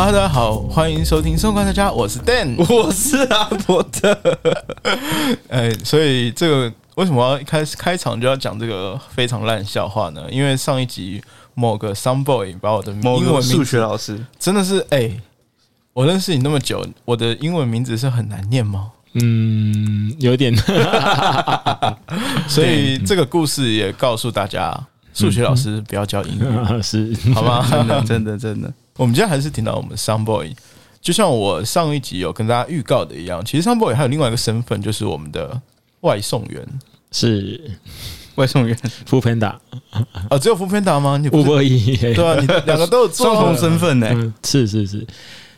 Hello，大家好，欢迎收听《生活观察家》，我是 Dan，我是阿伯特。哎，所以这个为什么要一开始开场就要讲这个非常烂笑话呢？因为上一集某个 some boy 把我的某个数英文名学老师，真的是哎、我认识你那么久，我的英文名字是很难念吗？嗯，有点 所以这个故事也告诉大家，数学老师不要教英语，是好吗？真的真的真的，我们今天还是听到我们 some boy，就像我上一集有跟大家预告的一样，其实 some boy 还有另外一个身份，就是我们的外送员。是。外送员。副 panda 啊，只有福片达吗？你不是？五百亿，对啊，你两个都有做双重身份呢、嗯，是是是，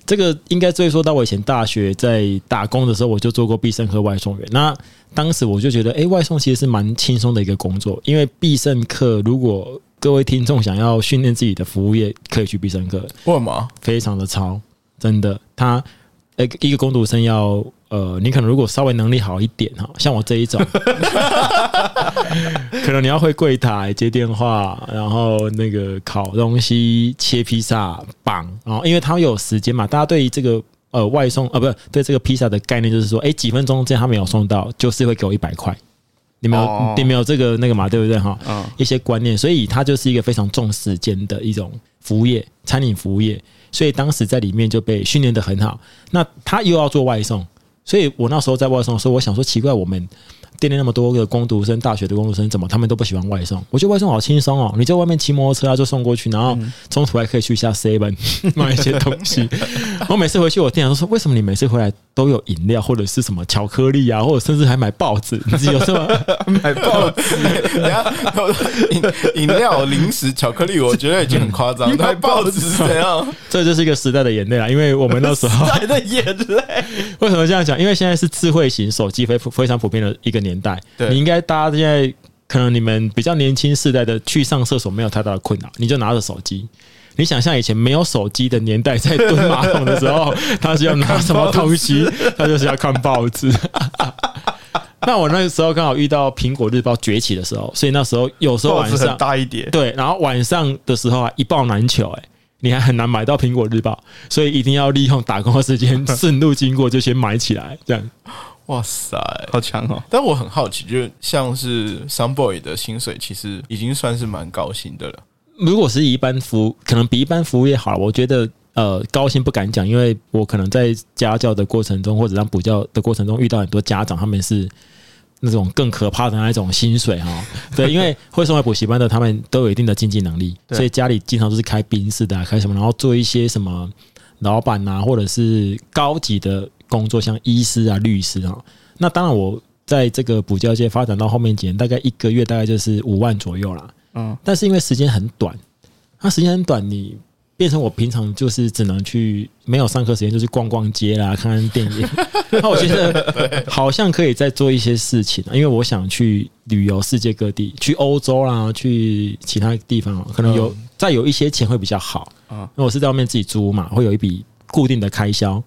这个应该追溯到我以前大学在打工的时候，我就做过必胜客外送员。那当时我就觉得，哎、外送其实是蛮轻松的一个工作，因为必胜客如果各位听众想要训练自己的服务业，可以去必胜客，为什么？非常的超，真的，他呃一个工读生要呃，你可能如果稍微能力好一点哈，像我这一种，可能你要会柜台接电话，然后那个烤东西、切披萨、绑，然后因为他有时间嘛，大家对于这个呃外送啊，不是对这个披萨的概念就是说，哎，几分钟之内他没有送到，就是会给我一百块。你们有、哦你们有这个那个嘛，对不对哈？嗯，一些观念，所以它就是一个非常重时间的一种服务业，餐饮服务业。所以当时在里面就被训练的很好。那他又要做外送，所以我那时候在外送的时候，我想说奇怪，我们店里那么多个工读生，大学的工读生，怎么他们都不喜欢外送？我觉得外送好轻松哦，你在外面骑摩托车啊就送过去，然后中途还可以去一下 Seven 买一些东西。我每次回去，我店长都说，为什么你每次回来都有饮料或者是什么巧克力啊，或者甚至还买报纸？你有这么买报纸，等一下 饮饮料、零食、巧克力，我觉得已经很夸张。买报纸是怎样？这就是一个时代的眼泪啊，因为我们那时候时代的眼泪。为什么这样讲？因为现在是智慧型手机非非常普遍的一个年代，对你应该大家现在可能你们比较年轻世代的去上厕所没有太大的困扰，你就拿着手机。你想象以前没有手机的年代，在蹲马桶的时候，他是要拿什么东西？他就是要看报纸。那我那个时候刚好遇到苹果日报崛起的时候，所以那时候有时候晚上大一点，对，然后晚上的时候啊，一报难求、哎，你还很难买到苹果日报，所以一定要利用打工的时间顺路经过就先买起来，这样。哇塞！好强哦！但我很好奇，就是像是 some boy 的薪水，其实已经算是蛮高薪的了。如果是一般服务，可能比一般服务业好了。我觉得呃，高薪不敢讲，因为我可能在家教的过程中，或者让补教的过程中，遇到很多家长，他们是那种更可怕的那一种薪水哈。对，因为会送来补习班的，他们都有一定的经济能力，所以家里经常都是开宾士的、啊，开什么，然后做一些什么老板啊，或者是高级的工作，像医师啊、律师啊。那当然，我在这个补教界发展到后面几年，大概一个月大概就是五万左右啦。嗯，但是因为时间很短，它时间很短，你变成我平常就是只能去没有上课时间，就去逛逛街啦，看看电影。那我觉得好像可以再做一些事情，因为我想去旅游世界各地，去欧洲啦，去其他地方，可能有、嗯再有一些钱会比较好。嗯因为我是在外面自己租嘛，会有一笔固定的开销，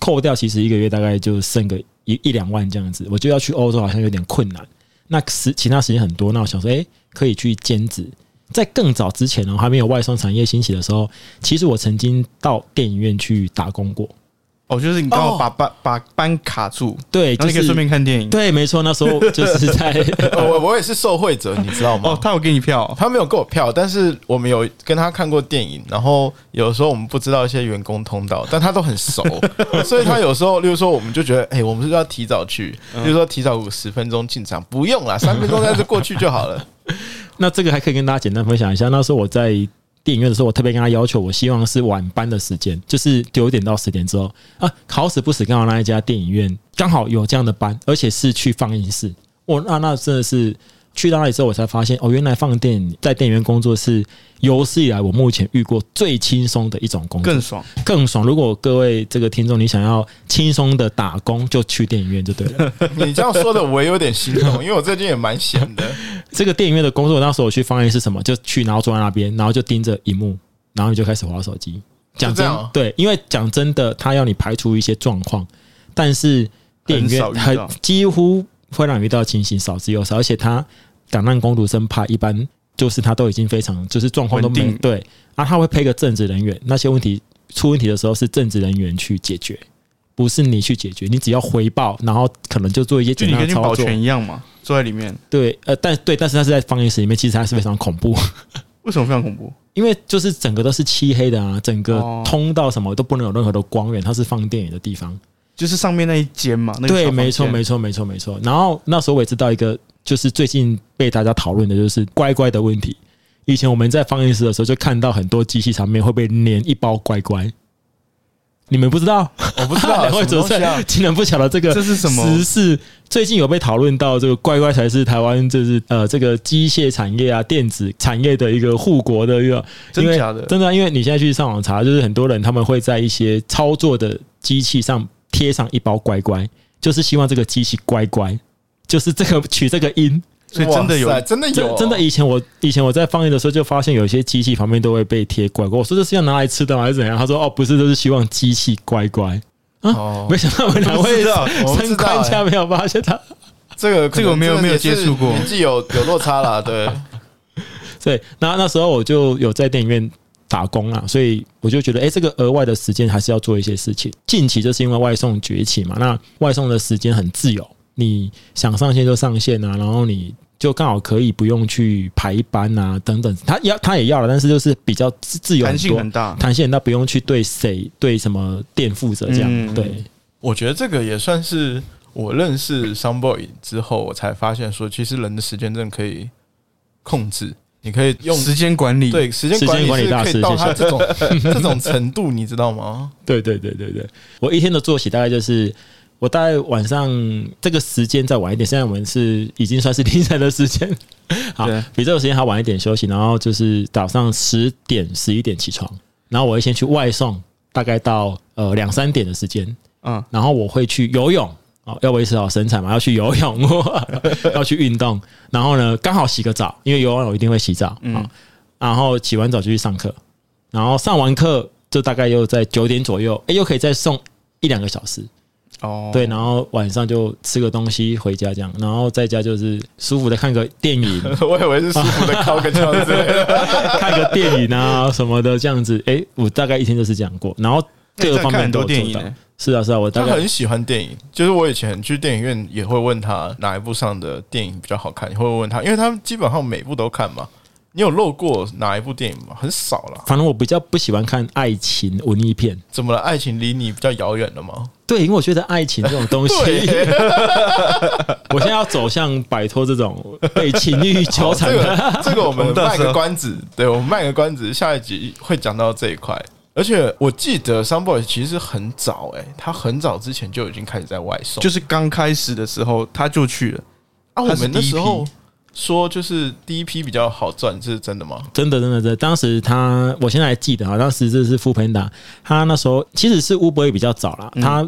扣掉其实一个月大概就剩个一一两万这样子。我就要去欧洲，好像有点困难。那时其他时间很多，那我想说，哎、可以去兼职。在更早之前呢，还没有外送产业兴起的时候，其实我曾经到电影院去打工过。哦，就是你刚好把班把班卡住，对，就是然后你可以顺便看电影。对，没错，那时候 就是在呃 我我也是受惠者，你知道吗？哦，他有给你票，他没有给我票，但是我们有跟他看过电影，然后有时候我们不知道一些员工通道，但他都很熟，所以他有时候，例如说，我们就觉得，哎、我们是不是要提早去，例如说提早五十分钟进场，不用啦，三分钟在这过去就好了。那这个还可以跟大家简单分享一下。那时候我在电影院的时候，我特别跟他要求，我希望是晚班的时间，就是九点到十点之后啊。好死不死，刚好那一家电影院刚好有这样的班，而且是去放映室。我那那真的是去到那里之后，我才发现哦，原来放电影在电影院工作是有史以来我目前遇过最轻松的一种工作，更爽。更爽。如果各位这个听众你想要轻松的打工，就去电影院就对了。你这样说的，我也有点心动，因为我最近也蛮闲的。这个电影院的工作，那时候我去放映是什么？就去，然后坐在那边，然后就盯着荧幕，然后你就开始划手机。讲真对，因为讲真的，他要你排除一些状况，但是电影院很很少遇到几乎会让你遇到情形少之又少，而且他档案工读生派一般就是他都已经非常就是状况都没对啊，他会配个正职人员，那些问题出问题的时候是正职人员去解决，不是你去解决，你只要回报，然后可能就做一些简就你跟去保单的操作。全一样嘛，坐在里面，对，呃，但对，但是他是在放映室里面，其实它是非常恐怖，为什么非常恐怖？因为就是整个都是漆黑的啊，整个哦通道什么都不能有任何的光源，它是放电影的地方。就是上面那一间嘛，那个对，没错，没错，没错，没错。然后那时候我也知道一个，就是最近被大家讨论的就是乖乖的问题。以前我们在放映室的时候，就看到很多机器上面会被粘一包乖乖。你们不知道？我不知道 两位主持什么东西啊人，竟然不晓得这个这是什么时事？最近有被讨论到，这个乖乖才是台湾就是呃这个机械产业啊、电子产业的一个护国的一个真假的真的啊，因为你现在去上网查，就是很多人他们会在一些操作的机器上贴上一包乖乖，就是希望这个机器乖乖，就是这个取这个音。所以真的有真的有真真的，以前我以前我在放映的时候就发现有一些机器旁边都会被贴乖乖。我说这是要拿来吃的吗还是怎样？他说哦，不是，都是希望机器乖乖。哦没，想到我们两位我不知道我不知身道宽家没有发现他。这个这个我没有没有接触过年纪有有落差啦，对，对，那那时候我就有在电影院打工啊，所以我就觉得，哎、这个额外的时间还是要做一些事情。近期就是因为外送崛起嘛，那外送的时间很自由，你想上线就上线啊，然后你就刚好可以不用去排班啊，等等。他要他也要了，但是就是比较自自由很弹性多很大，弹性很大，不用去对谁对什么店负责这样。嗯对，我觉得这个也算是我认识 Sunboy 之后，我才发现说，其实人的时间真的可以控制，你可以用时间管理，对时间管理是可以到他这种这种程度，你知道吗？对对对对对，我一天的作息大概就是，我大概晚上这个时间再晚一点，现在我们是已经算是凌晨的时间，好，比这个时间还晚一点休息，然后就是早上十点十一点起床，然后我会先去外送，大概到呃两三点的时间，嗯，然后我会去游泳。哦，要维持好身材嘛，要去游泳，要去运动，然后呢，刚好洗个澡，因为游完泳一定会洗澡，嗯，然后洗完澡就去上课，然后上完课就大概又在九点左右，哎，又可以再送一两个小时，哦，对，然后晚上就吃个东西回家这样，然后在家就是舒服的看个电影，我以为是舒服的靠个敲之类的。看个电影啊什么的这样子，哎，我大概一天就是这样过，然后各个方面都有做到那你在看很多电影欸。是啊，是啊，我大概他很喜欢电影，就是我以前去电影院也会问他哪一部上的电影比较好看，也会问他，因为他们基本上每部都看嘛。你有漏过哪一部电影吗？很少了。反正我比较不喜欢看爱情文艺片，怎么了？爱情离你比较遥远了吗？对，因为我觉得爱情这种东西 我现在要走向摆脱这种被情欲纠缠这的。个 这个我们卖个关子，对我们卖个关子，下一集会讲到这一块。而且我记得 Sunboy 其实很早哎、他很早之前就已经开始在外送，就是刚开始的时候他就去了，啊，我们那时候说就是第一批比较好赚，这是真的吗？真的，真的，真的。当时他，我现在还记得啊，当时这是富平达，他那时候其实是乌波也比较早啦。他，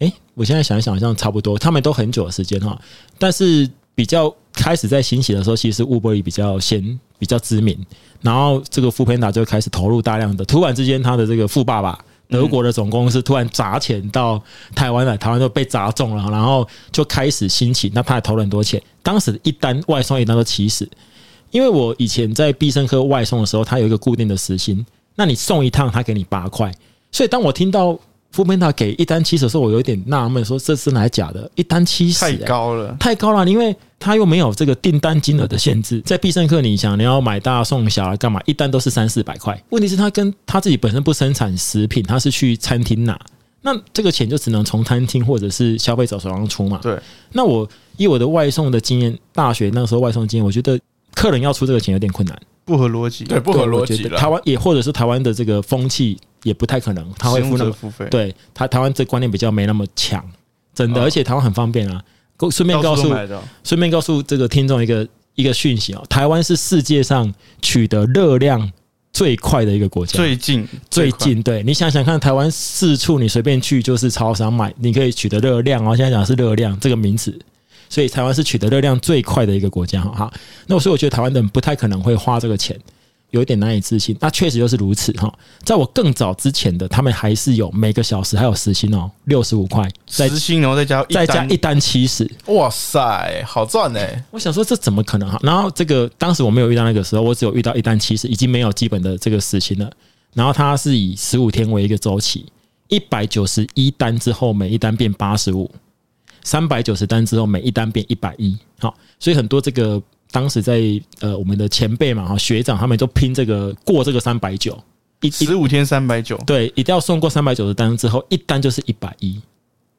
诶，我现在想一想，好像差不多，他们都很久的时间哈。但是比较开始在兴起的时候，其实乌波也比较先比较知名，然后这个富平达就开始投入大量的，突然之间他的这个富爸爸。德国的总公司突然砸钱到台湾来，台湾就被砸中了，然后就开始兴起。那他也投了很多钱，当时一单外送一单都七十，因为我以前在必胜客外送的时候，他有一个固定的时薪，那你送一趟，他给你八块。所以当我听到富平达给一单七十的时候，我有一点纳闷，说这是哪假的？一单七十、太高了，太高了，因为它又没有这个订单金额的限制。在必胜客，你想你要买大送小来干嘛？一单都是三四百块。问题是，他跟他自己本身不生产食品，他是去餐厅拿，那这个钱就只能从餐厅或者是消费者手上出嘛。对，那我以我的外送的经验，大学那时候外送经验，我觉得客人要出这个钱有点困难。不合逻辑，对，不合逻辑台湾也或者是台湾的这个风气也不太可能，他会付那么付费，，对他台湾这观念比较没那么强，真的，哦而且台湾很方便啊。顺便告诉顺便告诉这个听众一个一个讯息哦，台湾是世界上取得热量最快的一个国家，最近最近对你想想看，台湾四处你随便去就是超商买，你可以取得热量哦。现在讲是热量这个名词，所以台湾是取得热量最快的一个国家哈。好，那所以我觉得台湾人不太可能会花这个钱。有一点难以置信，那确实就是如此哈。在我更早之前的，他们还是有每个小时还有时薪哦，六十五块，再时薪，然后再加再加一单七十，哇塞，好赚呢、我想说这怎么可能哈？然后这个当时我没有遇到那个时候，我只有遇到一单七十，已经没有基本的这个时薪了。然后它是以十五天为一个周期，一百九十一单之后，每一单变八十五，三百九十单之后，每一单变一百一。好，所以很多这个当时在呃我们的前辈嘛哈学长他们都拼这个过这个三百九，一一十五天三百九，对，一定要送过三百九十单之后，一单就是一百一。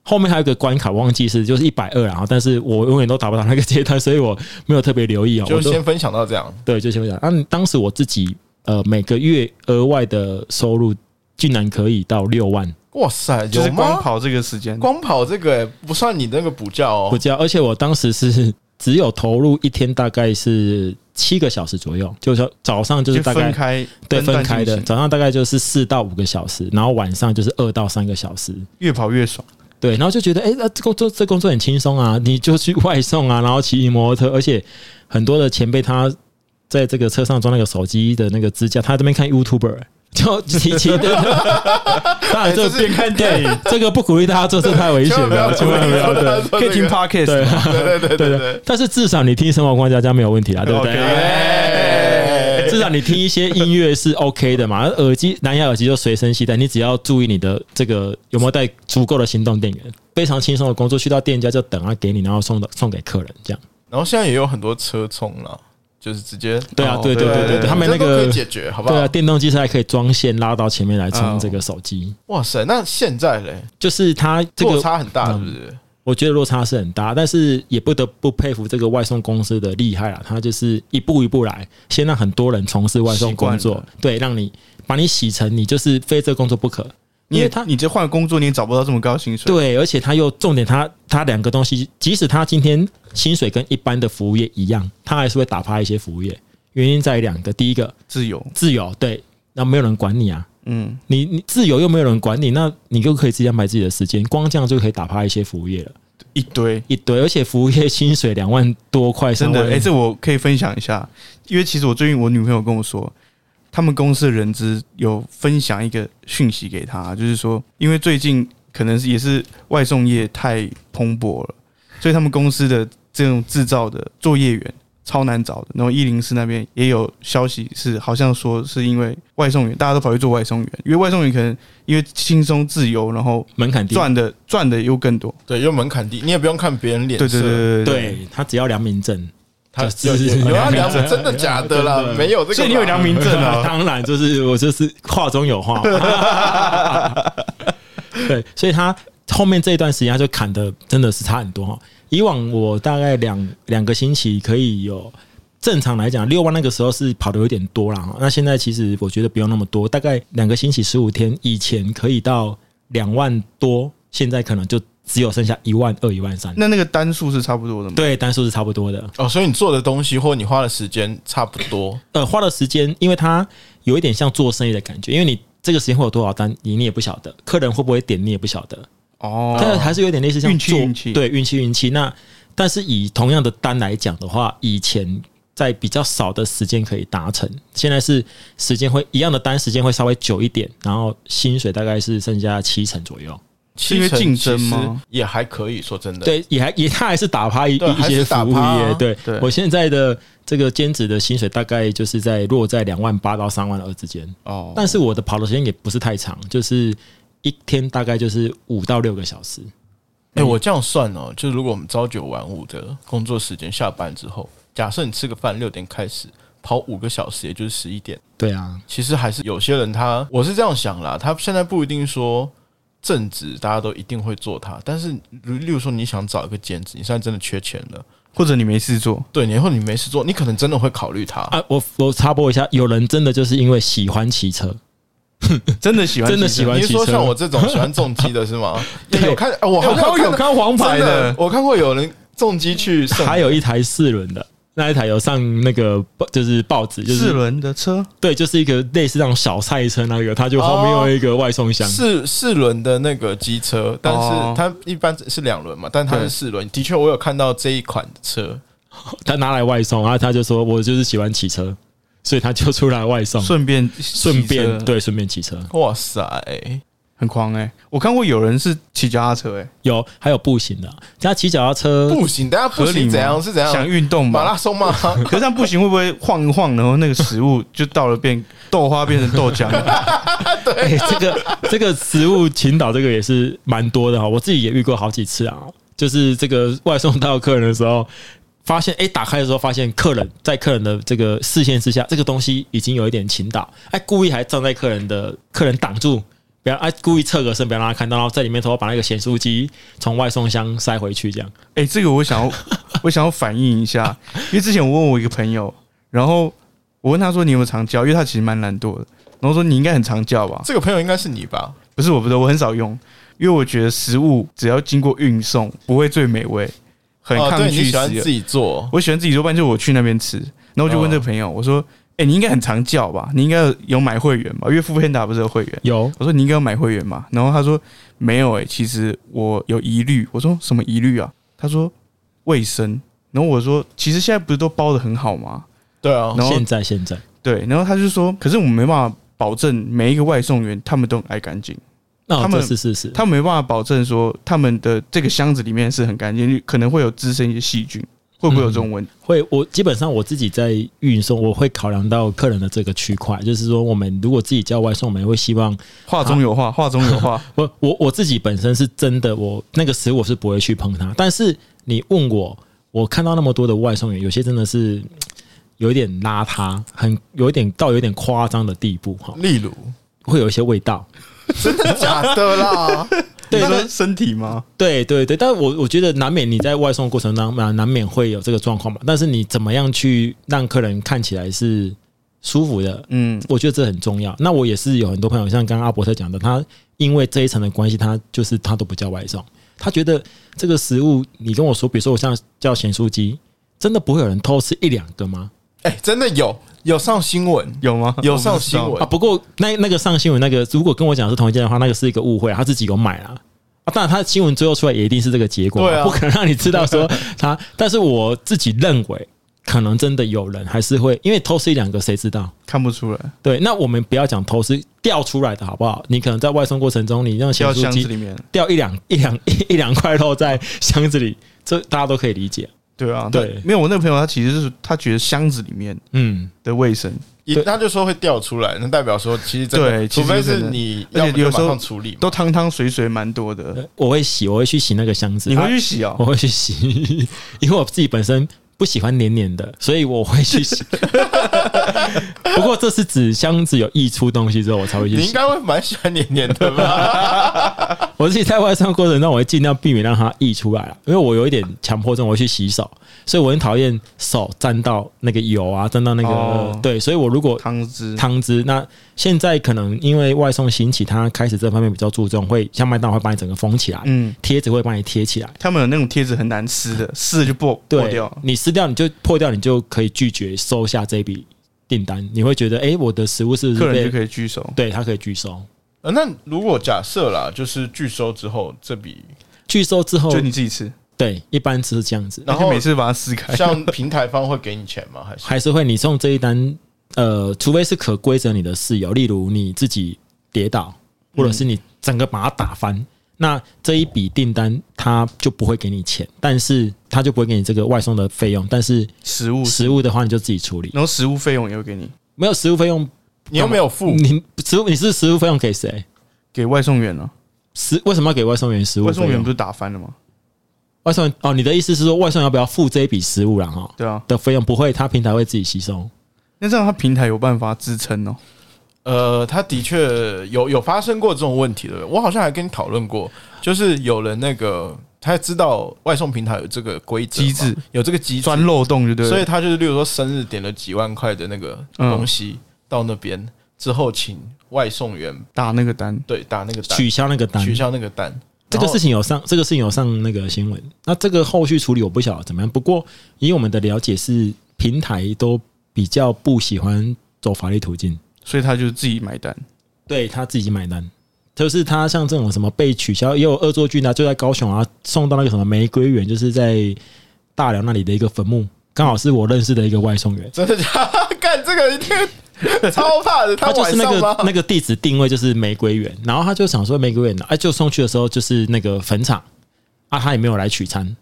后面还有一个关卡，忘记是就是一百二，然后但是我永远都达不到那个阶段，所以我没有特别留意哦。就先分享到这样。对，就先分享。那、当时我自己呃每个月额外的收入竟然可以到六万，哇塞，就是？光跑这个时间，光跑这个、欸、不算你那个补觉哦。补觉，而且我当时是只有投入一天大概是七个小时左右，就是说早上就是大概分开对分开的，早上大概就是四到五个小时，然后晚上就是二到三个小时。越跑越爽。对，然后就觉得，哎、那这工作这工作很轻松啊，你就去外送啊，然后骑摩托车，而且很多的前辈他在这个车上装那个手机的那个支架，他这边看 YouTuber。就骑骑的，当然这边看电影，这个不鼓励大家做，这太危险了，千万不要。对可以听 podcast，对。吗对对对对。对。但是至少你听生活观家家没有问题啦，对不对？至少你听一些音乐是 OK 的嘛，耳机蓝牙耳机就随身携带，你只要注意你的这个有没有带足够的行动电源，非常轻松的工作，去到店家就等他给你，然后送到送给客人这样。然后现在也有很多车充了，就是直接对啊哦，对对对对对，他们那个可个以解决，好不好？对啊，电动机车还可以装线拉到前面来充哦这个手机，哇塞，那现在嘞，就是它这个落差很大，是嗯不是？我觉得落差是很大，但是也不得不佩服这个外送公司的厉害啊。他就是一步一步来，先让很多人从事外送工作对，让你把你洗成你就是非这个工作不可。因为他你这换工作你也找不到这么高薪水，对，而且他又重点他，他两个东西，即使他今天薪水跟一般的服务业一样，他还是会打趴一些服务业。原因在于两个，第一个自由，自由，对，那没有人管你啊，嗯，你你自由又没有人管你，那你就可以自己安排自己的时间，光这样就可以打趴一些服务业了，一堆。一堆，而且服务业薪水两万多块，真的，哎、这我可以分享一下，因为其实我最近我女朋友跟我说，他们公司的人资有分享一个讯息给他，就是说，因为最近可能是也是外送业太蓬勃了，所以他们公司的这种制造的作业员超难找的。然后一零四那边也有消息是，好像说是因为外送员大家都跑去做外送员，因为外送员可能因为轻松自由，然后门槛低，赚的赚的又更多。对，又门槛低，你也不用看别人脸色。对对对对对他只要良民证，他就是有有有啊，良民证真的假的啦？没有这个吧，所以你有良民证啊？当然就是我就是话中有话嘛。对，所以他后面这一段时间他就砍的真的是差很多哈。以往我大概两两个星期可以有，正常来讲六万那个时候是跑的有点多了哈。那现在其实我觉得不用那么多，大概两个星期十五天，以前可以到两万多，现在可能就只有剩下一万二、一万三。那那个单数是差不多的吗？对，单数是差不多的。哦，所以你做的东西或你花的时间差不多。呃，花的时间，因为它有一点像做生意的感觉，因为你这个时间会有多少单，你你也不晓得，客人会不会点，你也不晓得，哦，这个还是有点类似像做运气对运气运气。那但是以同样的单来讲的话，以前在比较少的时间可以达成，现在是时间会一样的单，时间会稍微久一点，然后薪水大概是剩下七成左右。是因为竞争吗？也还可以，说真的。，对，也还也他还是打趴一一些服务打趴啊业。对对我现在的这个兼职的薪水大概就是在落在两万八到三万二之间。哦，但是我的跑的时间也不是太长，就是一天大概就是五到六个小时。哎，我这样算哦，就是如果我们朝九晚五的工作时间，下班之后，假设你吃个饭六点开始跑五个小时，也就是十一点。对啊，其实还是有些人他，我是这样想啦，他现在不一定说正职大家都一定会做它，但是例例如说你想找一个兼职，你现在真的缺钱了，或者你没事做，对，然后你没事做，你可能真的会考虑它。啊，我我插播一下，有人真的就是因为喜欢骑车，真的喜欢，真的喜欢你说骑车像我这种喜欢重机的是吗？对有看，啊我好像有看有看黄牌的，我看过有人重机去，还有一台四轮的，那一台有上那个报就是报纸，就是四是轮的车，对，就是一个类似那种小赛车那个，它就后面有一个外送箱。四四轮的那个机车，但哦是它一般是两轮嘛，但它是四轮。的确，我有看到这一款的车，他拿来外送，然后他就说我就是喜欢骑车，所以他就出来外送，顺便顺便对顺便骑车。哇塞！很狂哎、我看过有人是骑脚踏车哎、有还有步行的，他骑脚踏车步行，等下不合理吗行怎样是怎样？想运动马拉？松吗？可是这样步行，会不会晃一晃，然后那个食物就到了变豆花变成豆浆？哎、这个这个食物倾倒这个也是蛮多的哈，我自己也遇过好几次啊。就是这个外送到客人的时候，发现哎、打开的时候发现客人在客人的这个视线之下，这个东西已经有一点倾倒，哎、故意还站在客人的客人挡住，不要哎、故意侧个身，不要让他看到，然后在里面偷偷把那个咸酥鸡从外送箱塞回去，这样。哎、这个我想要，我想要反映一下，因为之前我问我一个朋友，然后我问他说你有没有常叫，因为他其实蛮懒惰的，然后说你应该很常叫吧？这个朋友应该是你吧？不是，我不是，我很少用，因为我觉得食物只要经过运送，不会最美味，很哦，抗对你拒食喜欢自己做，我喜欢自己做，不然就我去那边吃。然后我就问这个朋友，我说：“哎、你应该很常叫吧？你应该有买会员吧？因为富片达不是有会员。有我说你应该有买会员嘛？然后他说没有诶、其实我有疑虑。我说什么疑虑啊？他说卫生。然后我说其实现在不是都包的很好吗？对啊，然后现在现在，对，然后他就说，可是我们没办法保证每一个外送员他们都很爱干净，那、他们这是是是，他们没办法保证说他们的这个箱子里面是很干净，可能会有滋生一些细菌，会不会有这种问题？会，我基本上我自己在运送，我会考量到客人的这个区块，就是说，我们如果自己叫外送，我们也会希望话中有话，话中有话。我我我自己本身是真的，我那个食物我是不会去碰它。但是你问我，我看到那么多的外送员，有些真的是嗯 有一点邋遢，很有一点到有点夸张的地步哈，例如会有一些味道。真的假的啦？对那个身体吗？对对对，但我我觉得难免你在外送过程当中难免会有这个状况嘛。但是你怎么样去让客人看起来是舒服的，嗯，我觉得这很重要。那我也是有很多朋友，像刚刚阿伯特讲的，他因为这一层的关系，他就是他都不叫外送，他觉得这个食物，你跟我说，比如说我像叫咸酥鸡，真的不会有人偷吃一两个吗？哎，真的有有上新闻，有吗？有上新闻啊，不过那那个上新闻那个，如果跟我讲是同一件的话，那个是一个误会啊，他自己有买啦。啊，当然，他新闻最后出来也一定是这个结果，对啊不可能让你知道说 他。但是我自己认为，可能真的有人还是会，因为偷吃一两个，谁知道？看不出来，对，那我们不要讲偷吃掉出来的好不好？你可能在外送过程中，你让咸掉酥鸡箱子里面。掉一两一两一一两块肉在箱子里，这大家都可以理解。对啊，对他没有我那个朋友，他其实是他觉得箱子里面嗯，的卫生，也他就说会掉出来，那代表说其实真的，对除非是你而且要不就马有时候上处理，都汤汤水水蛮多的。呃我会洗，我会去洗那个箱子。你会啊去洗哦？我会去洗，因为我自己本身不喜欢黏黏的，所以我会去洗。不过这是指箱子有溢出东西之后，我才会去洗。你应该会蛮喜欢黏黏的吧？我自己在外送过程中，我会尽量避免让它溢出来啊，因为我有一点强迫症，我会去洗手，所以我很讨厌手沾到那个油啊，沾到那个、哦对，所以我如果汤汁，汤汁，那现在可能因为外送兴起，他开始这方面比较注重，会像麦当劳会把你整个封起来，嗯，贴纸会帮你贴起来。他们有那种贴纸很难撕的，撕了就破破掉。，你撕掉你就破掉，你就可以拒绝收下这笔订单。你会觉得，哎、我的食物是不是被客人就可以拒收。对他可以拒收？呃那如果假设啦，就是拒收之后，这笔拒收之后就，你自己吃，对，一般是这样子，然后每次把它撕开。像平台方会给你钱吗？还是还是会你送这一单，呃，除非是可规则你的室友，例如你自己跌倒，或者是你整个把它打翻。那这一笔订单他就不会给你钱，但是他就不会给你这个外送的费用，但是食物，食物的话你就自己处理，然后食物费用也会给你，没有食物费用，你又没有付？你食物你是食物费用给谁？给外送员了。食为什么要给外送员食物？外送员不是打翻了吗？外送哦，你的意思是说外送要不要付这一笔食物了？哈对啊，的费用不会，他平台会自己吸收。那这样他平台有办法支撑哦。呃，他的确有有发生过这种问题的。我好像还跟你讨论过，就是有人那个他知道外送平台有这个规则机制，有这个机制钻，漏洞就对。所以他就是，例如说生日点了几万块的那个东西到那边之后，请外送员打那个单，对打那个单，取消那个单，取消那个单。这个事情有上，这个事情有上那个新闻。那这个后续处理我不晓得怎么样。不过以我们的了解是，平台都比较不喜欢走法律途径，所以他就自己买单。对他自己买单。就是他像这种什么被取消，也有恶作剧呢，就在高雄啊，送到那个什么玫瑰园，就是在大寮那里的一个坟墓，刚好是我认识的一个外送员。真的假的？干这个一定 超怕的。他就是那个？那个地址定位就是玫瑰园，然后他就想说玫瑰园，哎，就送去的时候就是那个坟场啊，他也没有来取餐，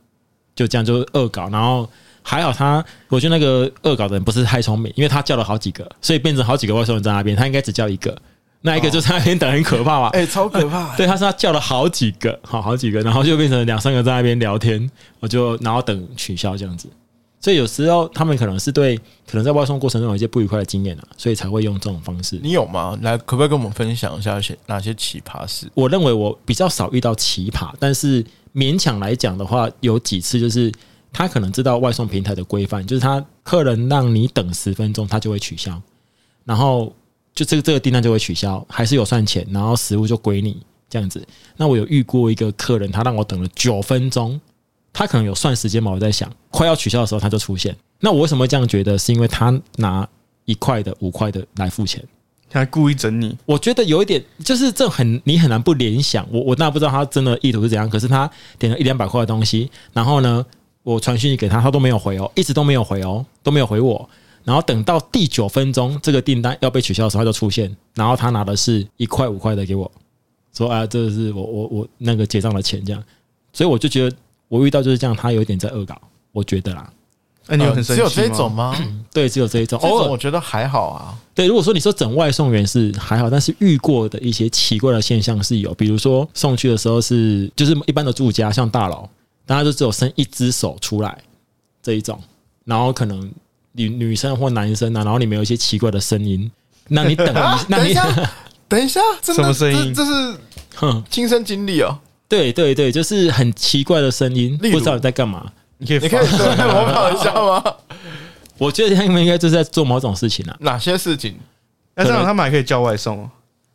就这样就恶搞，然后还好他，我觉得那个恶搞的人不是太聪明，因为他叫了好几个，所以变成好几个外送人在那边，他应该只叫一个，那一个就在那边等，很可怕嘛。哎，超可怕。对，他说他叫了好几个，好好几个，然后就变成两三个在那边聊天，我就然后等取消这样子。所以有时候他们可能是对可能在外送过程中有一些不愉快的经验啊，所以才会用这种方式。你有吗？来，可不可以跟我们分享一下些哪些奇葩事？我认为我比较少遇到奇葩，但是勉强来讲的话，有几次就是他可能知道外送平台的规范，就是他客人让你等十分钟，他就会取消，然后就这个这个订单就会取消，还是有算钱，然后食物就归你这样子。那我有遇过一个客人，他让我等了九分钟，他可能有算时间嘛？我在想，快要取消的时候他就出现。那我为什么会这样觉得？是因为他拿一块的、五块的来付钱。他故意整你，我觉得有一点，就是这很你很难不联想。我我当然不知道他真的意图是怎样，可是他点了一两百块的东西，然后呢，我传讯息给他，他都没有回哦，一直都没有回哦，都没有回我。然后等到第九分钟，这个订单要被取消的时候，他就出现，然后他拿的是一块五块的给我，说啊，这是我我我那个结账的钱这样。所以我就觉得我遇到就是这样，他有点在恶搞，我觉得啦。那你有很生气？呃只有这一种吗？对，只有这一种，这偶尔我觉得还好啊。对，如果说你说整外送员是还好，但是遇过的一些奇怪的现象是有，比如说送去的时候是就是一般的住家，像大佬，大家就只有伸一只手出来这一种，然后可能女女生或男生啊，然后里面有一些奇怪的声音，那你等一，那你等一下，等一下，真的什么声音这这是哼，亲身经历哦。对对对，就是很奇怪的声音，不知道你在干嘛。你可以你可以模仿一下吗？我觉得他们应该就是在做某种事情啊。哪些事情？那这样他们还可以叫外送哦，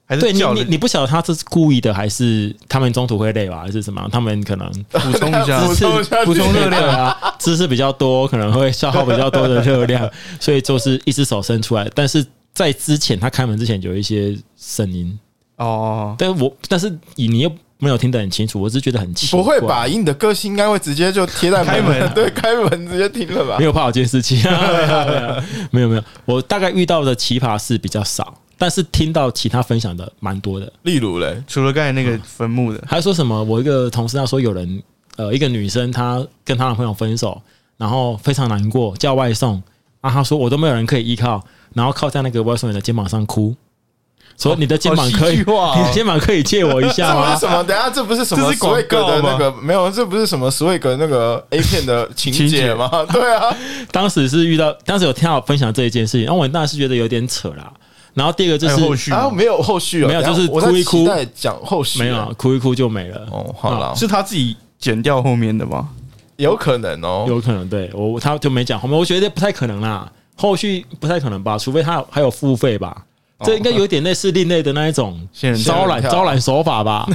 还对你，是叫你你不晓得他这是故意的，还是他们中途会累吧，还是什么？他们可能 补充一下补充一下补充热量。啊，知识比较多，可能会消耗比较多的热量，所以就是一只手伸出来。但是在之前他开门之前有一些声音，哦，但我但是你你又没有听得很清楚，我只是觉得很奇怪。不会吧？以你的个性，应该会直接就贴在开门 对，开门直接听了吧没？有怕有监视器，没有 没有，我大概遇到的奇葩事比较少，但是听到其他分享的蛮多的。例如嘞，除了刚才那个坟墓的，还说什么？我一个同事他说有人呃，一个女生她跟她男朋友分手，然后非常难过，叫外送啊，她说我都没有人可以依靠，然后靠在那个外送员的肩膀上哭，说你的肩膀可以，你的肩膀可以借我一下吗这不是？什么？等下，这不是什么这是广 Swag 的那个没有，这不是什么 Swag 那个 A 片的情节吗？对啊，当时是遇到，当时有听到分享这一件事情，然后我当然是觉得有点扯啦。然后第二个就是还有后续吗然后没有后续哦，没有就是我哭一哭期待讲后续，没有啊哭一哭就没了，哦，好了，是他自己剪掉后面的吗？有可能哦，有可能对我他就没讲后面，我觉得不太可能啦，后续不太可能吧，除非他还有付费吧。这应该有点类似另类的那一种招揽招揽手法吧，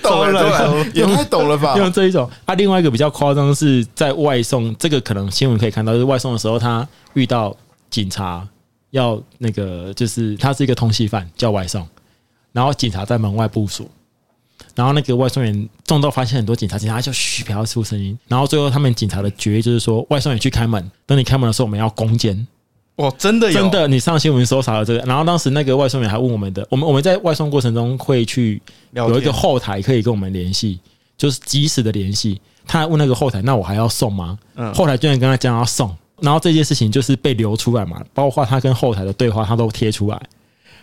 招揽对也太懂了吧？用这一种。啊，另外一个比较夸张是在外送，这个可能新闻可以看到，就是外送的时候他遇到警察要那个，就是他是一个通缉犯叫外送，然后警察在门外部署，然后那个外送员撞到发现很多警察，警察就嘘不要出声音，然后最后他们警察的决议就是说，外送员去开门，等你开门的时候我们要攻坚。哇，真的有，真的，你上新闻搜查了这个，然后当时那个外送员还问我们的，我们我们在外送过程中会去有一个后台可以跟我们联系，就是及时的联系。他还问那个后台，那我还要送吗？嗯后台居然跟他讲要送，然后这件事情就是被流出来嘛，包括他跟后台的对话，他都贴出来。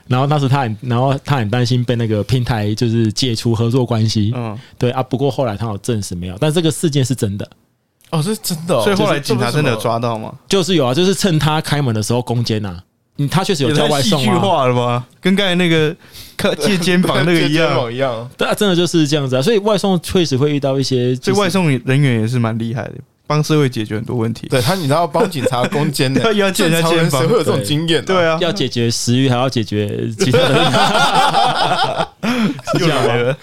然后当时他很，然后他很担心被那个平台就是解除合作关系，嗯，对啊。不过后来他有证实没有，但这个事件是真的，哦，是真的哦，所以后来警察真的有抓到吗？就是有啊，就是趁他开门的时候攻坚呐、嗯，他确实有也叫外太戏剧送啊，化了吗？跟刚才那个 靠借肩膀那个一肩样，一样，对啊，真的就是这样子啊。所以外送确实会遇到一些、就是，所以外送人员也是蛮厉害的，帮社会解决很多问题。对他，你知道帮警察攻坚的，对 要借人家正常人肩膀谁会有这种对经验？对，啊，要解决食欲，还要解决其他的。又来了，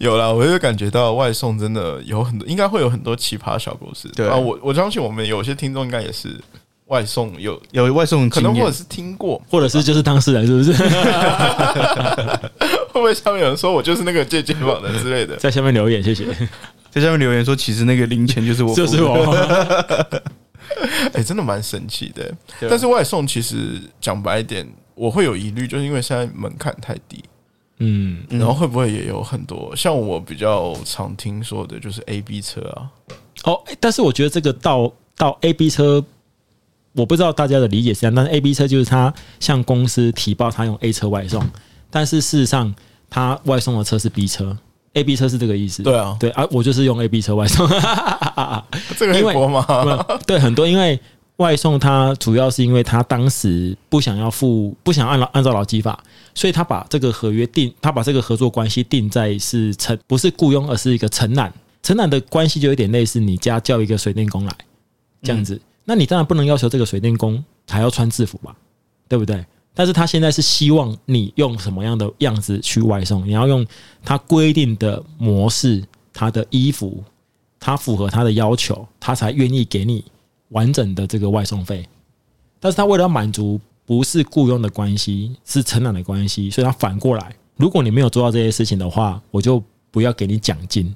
有啦，我就感觉到外送真的有很多，应该会有很多奇葩小故事。对啊，我我相信我们有些听众应该也是外送有，有外送可能或者，是听过，或者是就是当事人是不是？会不会下面有人说我就是那个借肩膀的之类的？在下面留言，谢谢。在下面留言说，其实那个零钱就是我，就是。我，哎、真的蛮神奇的。但是外送其实讲白一点，我会有疑虑，就是因为现在门槛太低，嗯，嗯然后会不会也有很多像我比较常听说的，就是 A B 车啊，哦，但是我觉得这个到到 A B 车，我不知道大家的理解是这样，但是 A B 车就是他向公司提报他用 A 车外送，但是事实上他外送的车是 B 车，A B 车是这个意思。对啊，对啊，我就是用 A B 车外送。这个可以因为播吗？对，很多因为外送它主要是因为他当时不想要付，不想按照按照劳基法，所以他把这个合约定，他把这个合作关系定在是承不是雇佣，而是一个承揽。承揽的关系就有点类似你家叫一个水电工来这样子，那你当然不能要求这个水电工还要穿制服吧，对不对？但是他现在是希望你用什么样的样子去外送，你要用他规定的模式，他的衣服，他符合他的要求，他才愿意给你完整的这个外送费。但是他为了要满足不是雇佣的关系，是承揽的关系，所以他反过来，如果你没有做到这些事情的话，我就不要给你奖金。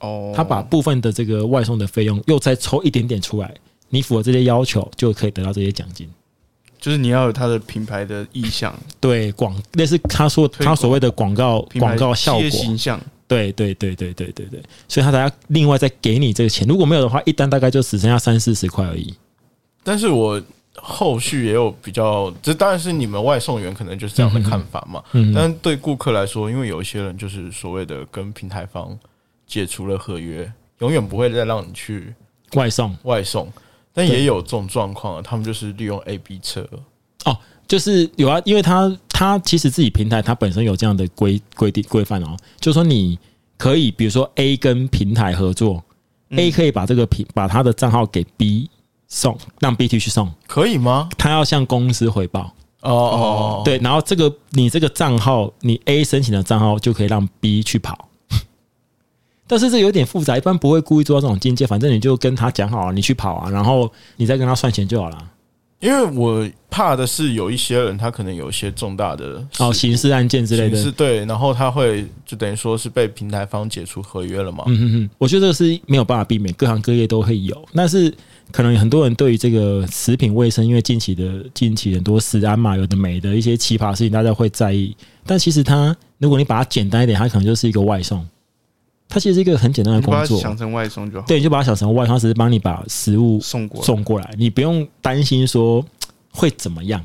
哦，他把部分的这个外送的费用又再抽一点点出来，你符合这些要求就可以得到这些奖金。就是你要有它的品牌的意向，对广类似他说他所谓的广告广告效果，形象，对对对对对对对，所以他才要另外再给你这个钱。如果没有的话，一单大概就只剩下三四十块而已。但是我后续也有比较，这当然是你们外送员可能就是这样的看法嘛。嗯，但是对顾客来说，因为有一些人就是所谓的跟平台方解除了合约，永远不会再让你去外送外送。但也有这种状况啊，他们就是利用 A B 车，就是有啊，因为他他其实自己平台它本身有这样的规规定规范哦，就是说你可以比如说 A 跟平台合作、a 可以把这个平把他的账号给 B 送，让 B T 去送，可以吗？他要向公司回报。哦哦，对，然后这个你这个账号，你 A 申请的账号就可以让 B 去跑。但是这有点复杂，一般不会故意做到这种境界。反正你就跟他讲好啊，你去跑啊，然后你再跟他算钱就好了。因为我怕的是有一些人他可能有一些重大的哦，刑事案件之类的是，对，然后他会就等于说是被平台方解除合约了嘛？嗯哼哼，我觉得这个是没有办法避免，各行各业都会有。但是可能很多人对于这个食品卫生，因为近期的近期很多食安嘛，有的没的一些奇葩事情，大家会在意。但其实它，如果你把它简单一点，它可能就是一个外送，它其实是一个很简单的工作。想成外送就好，对，你就把它想成外送，它只是帮你把食物送过来。送过来，你不用担心说会怎么样。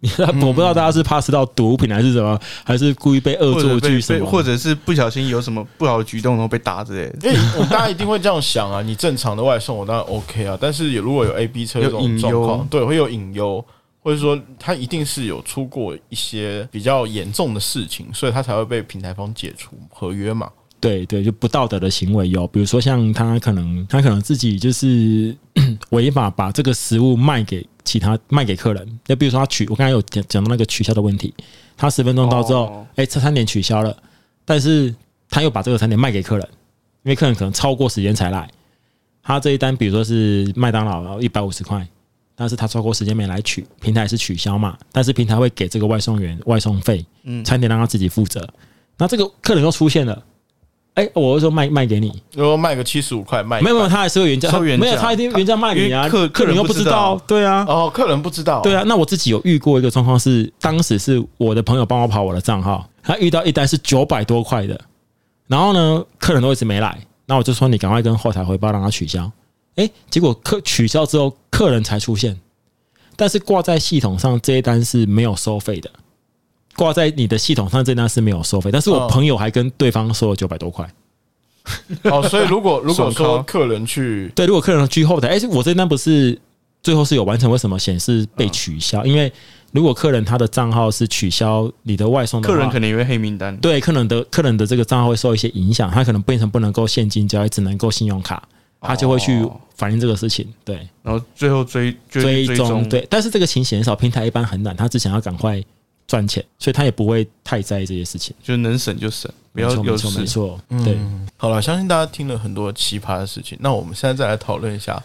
你 我不知道大家是怕吃到毒品还是什么，还是故意被恶作剧什么，或者是不小心有什么不好的举动，然后被打之类的。因为我大家一定会这样想啊，你正常的外送我当然 OK 啊，但是有如果有 A B 车这种有隐忧状况，对，会有隐忧，或者说他一定是有出过一些比较严重的事情，所以他才会被平台方解除合约嘛。对对，就不道德的行为有，比如说像他可能他可能自己就是 违法把这个食物卖给其他卖给客人，那比如说他取，我刚才有讲讲到那个取消的问题，他十分钟到之后哦，哎、这餐点取消了，但是他又把这个餐点卖给客人，因为客人可能超过时间才来，他这一单比如说是麦当劳一百五十块。但是他超过时间没来取，平台是取消嘛？但是平台会给这个外送员外送费，嗯餐点让他自己负责。那这个客人又出现了，哎、我是说卖卖给你，如果卖个七十五块卖没有没有，他还是会原价，收原价。没有他一定原价卖你啊，因为客客人又不知道，对啊，哦，客人不知道，对啊。那我自己有遇过一个状况是，当时是我的朋友帮我跑我的账号，他遇到一单是九百多块的，然后呢，客人都一直没来，那我就说你赶快跟后台回报让他取消，哎，结果客取消之后，客人才出现，但是挂在系统上这一单是没有收费的。挂在你的系统上，这单是没有收费，但是我嗯朋友还跟对方收了九百多块。哦，所以如果如果说客人去 对，如果客人去后台，哎、我这单不是最后是有完成，为什么显示被取消？因为如果客人他的账号是取消你的外送的，客人可能也会黑名单。对客人的客人的这个账号会受一些影响，他可能变成不能够现金交易，只能够信用卡，他就会去哦反映这个事情。对，然后最后追追追踪对，但是这个情形很少，平台一般很懒，他只想要赶快赚钱，所以他也不会太在意这些事情。就能省就省，不要有没错没错没。错，对。嗯，好了，相信大家听了很多奇葩的事情。那我们现在再来讨论一下，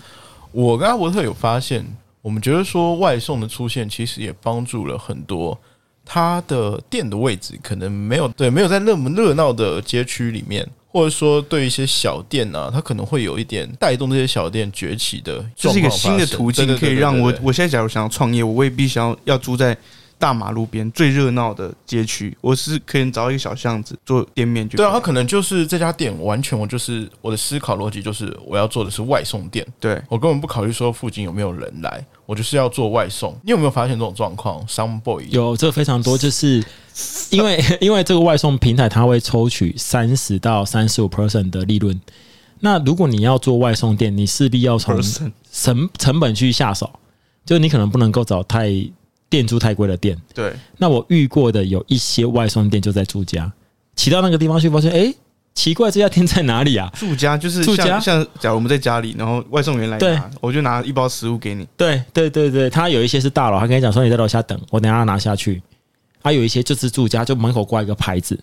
我跟阿伯特有发现，我们觉得说外送的出现，其实也帮助了很多。它的店的位置可能没有对，没有在那么热闹的街区里面，或者说对一些小店啊，它可能会有一点带动这些小店崛起的这是一个新的途径，可以让我我现在假如想要创业，我未必想要要住在大马路边最热闹的街区，我是可以找一个小巷子做店面就对啊，他可能就是这家店完全我就是我的思考逻辑就是我要做的是外送店，对，我根本不考虑说附近有没有人来，我就是要做外送。你有没有发现这种状况？Some boy 有这个非常多，就是因为 因为这个外送平台它会抽取三十到三十五 percent 的利润。那如果你要做外送店，你势必要从成成本去下手，就你可能不能够找太店租太贵的店。对，那我遇过的有一些外送店就在住家，骑到那个地方去，发现哎、诶奇怪，这家店在哪里啊？住家就是住家像像假如我们在家里，然后外送员来对拿，我就拿一包食物给你，对对对对，他有一些是大佬，他跟你讲说你在楼下等，我等下拿下去。他有一些就是住家，就门口挂一个牌子，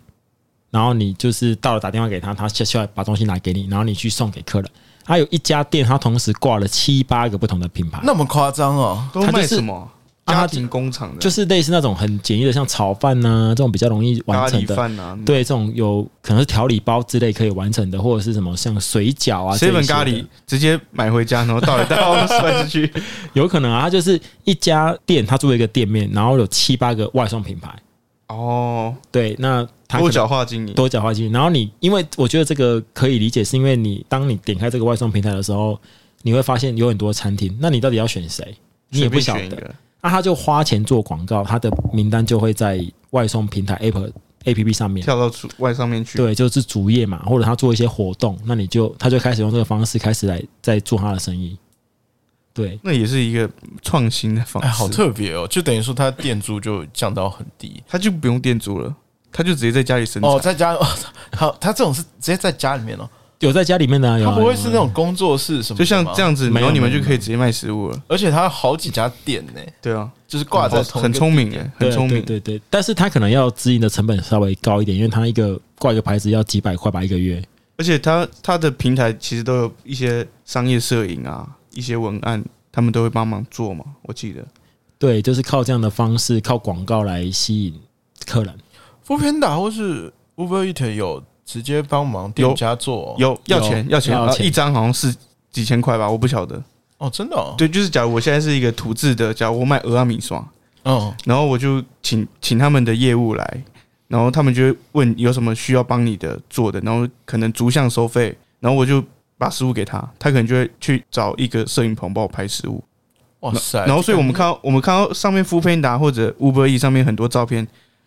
然后你就是到了打电话给他，他下下来把东西拿给你，然后你去送给客人。还有一家店，他同时挂了七八个不同的品牌，那么夸张哦？都他就是卖什么？家庭工厂的，就是类似那种很简易的，像炒饭呐、这种比较容易完成的。饭啊，对，这种有可能是调理包之类可以完成的，或者是什么像水饺啊这一些 seven 的咖喱直接买回家，然后倒一倒摔出去，有可能啊，它就是一家店，它作为一个店面，然后有七八个外送品牌。哦，对，那多角化经营，多角化经营。然后你，因为我觉得这个可以理解，是因为你当你点开这个外送平台的时候，你会发现有很多餐厅，那你到底要选谁？你也不晓得。那他就花钱做广告，他的名单就会在外送平台 App A P P 上面。跳到主外上面去，对，就是主页嘛，或者他做一些活动，那你就他就开始用这个方式开始来在做他的生意。对，那也是一个创新的方哎，式，好特别哦！就等于说他店租就降到很低他就不用店租了，他就直接在家里生产。哦，在家哦，好，他这种是直接在家里面哦，有在家里面的、啊，有啊他不会是那种工作室什么的吗，就像这样子，没有然后你们就可以直接卖食物了。而且他有好几家店呢，对啊，就是挂在同一个很聪明哎，很对聪明。对对对，但是他可能要直营的成本稍微高一点，因为他一个挂一个牌子要几百块吧一个月。而且他他的平台其实都有一些商业摄影啊，一些文案，他们都会帮忙做嘛。我记得对，就是靠这样的方式，靠广告来吸引客人。f o o Panda 或是 Uber Eat 有直接帮忙店家做哦？有要钱要钱，啊要钱。一张好像是几千块吧，我不晓得。哦，真的哦，对，就是假如我现在是一个土制的，假如我卖鹅阿米刷，嗯，然后我就请请他们的业务来，然后他们就会问有什么需要帮你的做的，然后可能逐项收费，然后我就把食物给他，他可能就会去找一个摄影棚帮我拍食物。哇塞，然后所以我们看到我们看到上面 f o o Panda 或者 Uber E 上面很多照片，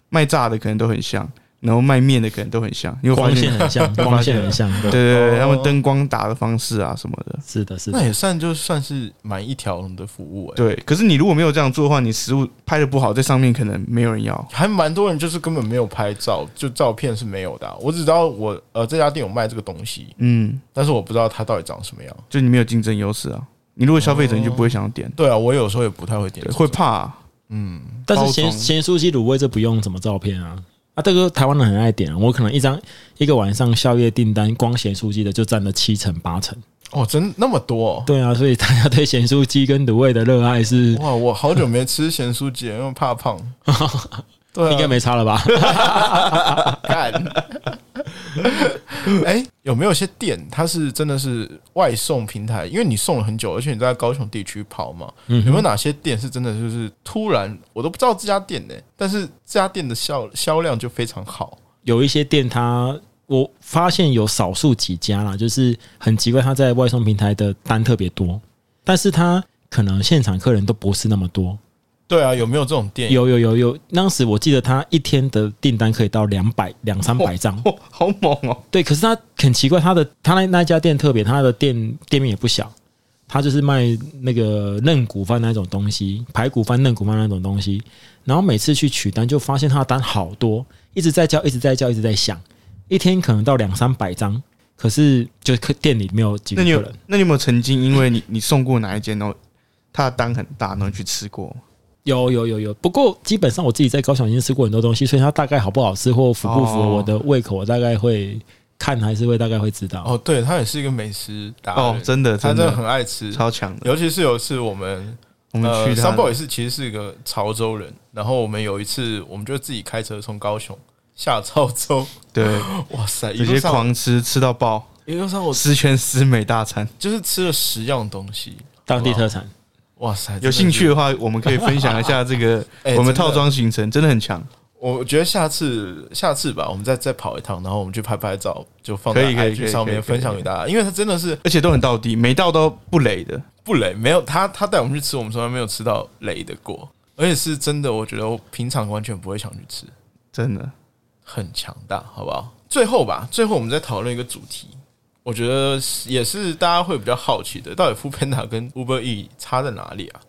卖炸的可能都很像，然后卖面的可能都很像，因为光线，很像，光线很像，对，对对他们灯光打的方式啊什么的。是的，是的那，也算就算是蛮一条龙的服务哎，对，可是你如果没有这样做的话，你食物拍的不好，在上面可能没有人要。还蛮多人就是根本没有拍照，就照片是没有的啊、我只知道我呃这家店有卖这个东西，嗯，但是我不知道它到底长什么样。就你没有竞争优势啊。你如果消费者，你就不会想要点，对啊，我有时候也不太会点会怕啊。嗯，但是咸咸酥鸡卤味这不用什么照片啊。啊，这个台湾人很爱点啊，我可能一张一个晚上宵夜订单，光咸酥鸡的就占了七成八成。哦，真那么多、哦。对啊，所以大家对咸酥鸡跟卤味的热爱是哇，我好久没吃咸酥鸡，因为怕胖。对、啊，应该没差了吧？干。哎、有没有些店它是真的是外送平台？因为你送了很久，而且你在高雄地区跑嘛，嗯有没有哪些店是真的就是突然我都不知道这家店呢、但是这家店的销销量就非常好。有一些店它，我发现有少数几家啦，就是很奇怪，它在外送平台的单特别多，但是它可能现场客人都不是那么多。对啊，有没有这种店？有有有有，当时我记得他一天的订单可以到两百两三百张，哦，好猛哦！对。可是他很奇怪，他的他那那家店特别，他的店店面也不小，他就是卖那个嫩骨饭那种东西，排骨饭、嫩骨饭那种东西。然后每次去取单，就发现他的单好多，一直在叫，一直在叫，一直在响，一天可能到两三百张。可是就客店里没有几那你有个人，那你有没有曾经因为你你送过哪一间，然后他的单很大，然后去吃过？有有有。有，不过基本上我自己在高雄已经吃过很多东西，所以它大概好不好吃或符不符合哦我的胃口，我大概会看还是会大概会知道。哦，对他也是一个美食达人，哦，真的真的。他真的很爱吃，超强的。尤其是有一次我们呃我们去三宝也是其实是一个潮州人，然后我们有一次我们就自己开车从高雄下潮州，对，哇塞，一直接狂吃吃到爆，一路上我十全十美大餐。就是吃了十样东西，当地特产。哇塞，有兴趣的话，我们可以分享一下这个 我们套装行程，真的很强。我觉得下次下次吧，我们再再跑一趟，然后我们去拍拍照，就放在可以可以可 IG 上面分享给大家，因为它真的是而且都很到地，每道都不雷的。不雷，没有他他带我们去吃，我们从来没有吃到雷的过，而且是真的，我觉得我平常完全不会想去吃，真的，很强大，好不好？最后吧，最后我们再讨论一个主题，我觉得也是大家会比较好奇的，到底 f o o Panda 跟 Uber E 差在哪里啊？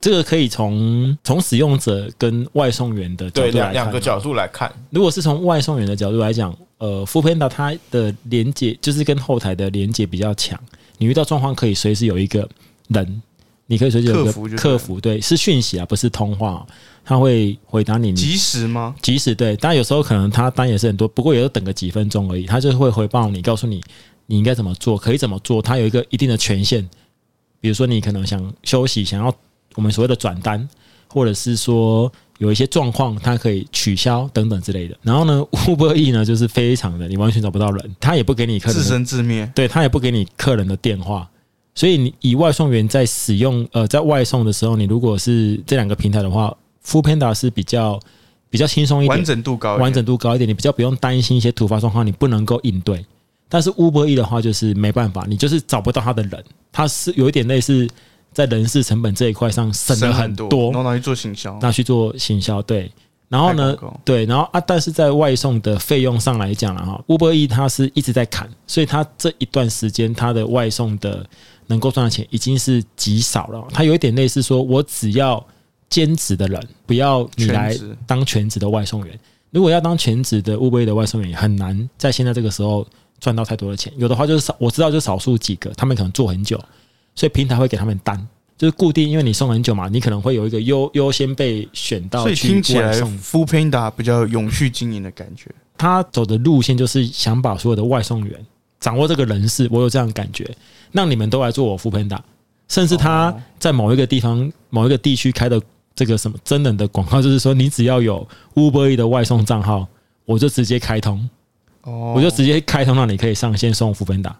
这个可以从从使用者跟外送员的角对，度来看啊两两个角度来看，如果是从外送员的角度来讲，呃 f o o Panda 它的连接就是跟后台的连接比较强，你遇到状况可以随时有一个人，你可以随时有一个客服客服，对，是讯息啊，不是通话哦、他会回答你。及时吗？及时对，当然有时候可能他单也是很多，不过也就等个几分钟而已，他就会回报你，告诉你你应该怎么做，可以怎么做，它有一个一定的权限。比如说你可能想休息，想要我们所谓的转单，或者是说有一些状况，它可以取消等等之类的。然后呢，Uber E 呢就是非常的，你完全找不到人，他也不给你客人自，生自灭。对他也不给你客人的电话。所以你以外送员在使用呃在外送的时候，你如果是这两个平台的话 f o o Panda 是比较比较轻松一点完，整度高一点，完整度高一点，你比较不用担心一些突发状况，你不能够应对。但是 Uber E 的话，就是没办法，你就是找不到他的人，他是有一点类似在人事成本这一块上省了很多，多然，后拿去做行销。拿去做行销。对，然后呢对，然后啊，但是在外送的费用上来讲了哈，Uber E 它是一直在砍，所以它这一段时间它的外送的能够赚的钱已经是极少了。它有一点类似说，我只要兼职的人，不要你来当全职的外送员。如果要当全职的 Uber E 的外送员，也很难在现在这个时候赚到太多的钱。有的话就是少，我知道就少数几个，他们可能做很久，所以平台会给他们单，就是固定，因为你送很久嘛，你可能会有一个优优先被选到所以去听起来外送 f o o Panda 比较永续经营的感觉。他走的路线就是想把所有的外送员掌握这个人事，我有这样的感觉，让你们都来做我 f o o Panda，甚至他哦在某一个地方、某一个地区开的这个什么真人的广告，就是说你只要有 Uber E 的外送账号，我就直接开通，哦我就直接开通让你可以上线送福本打。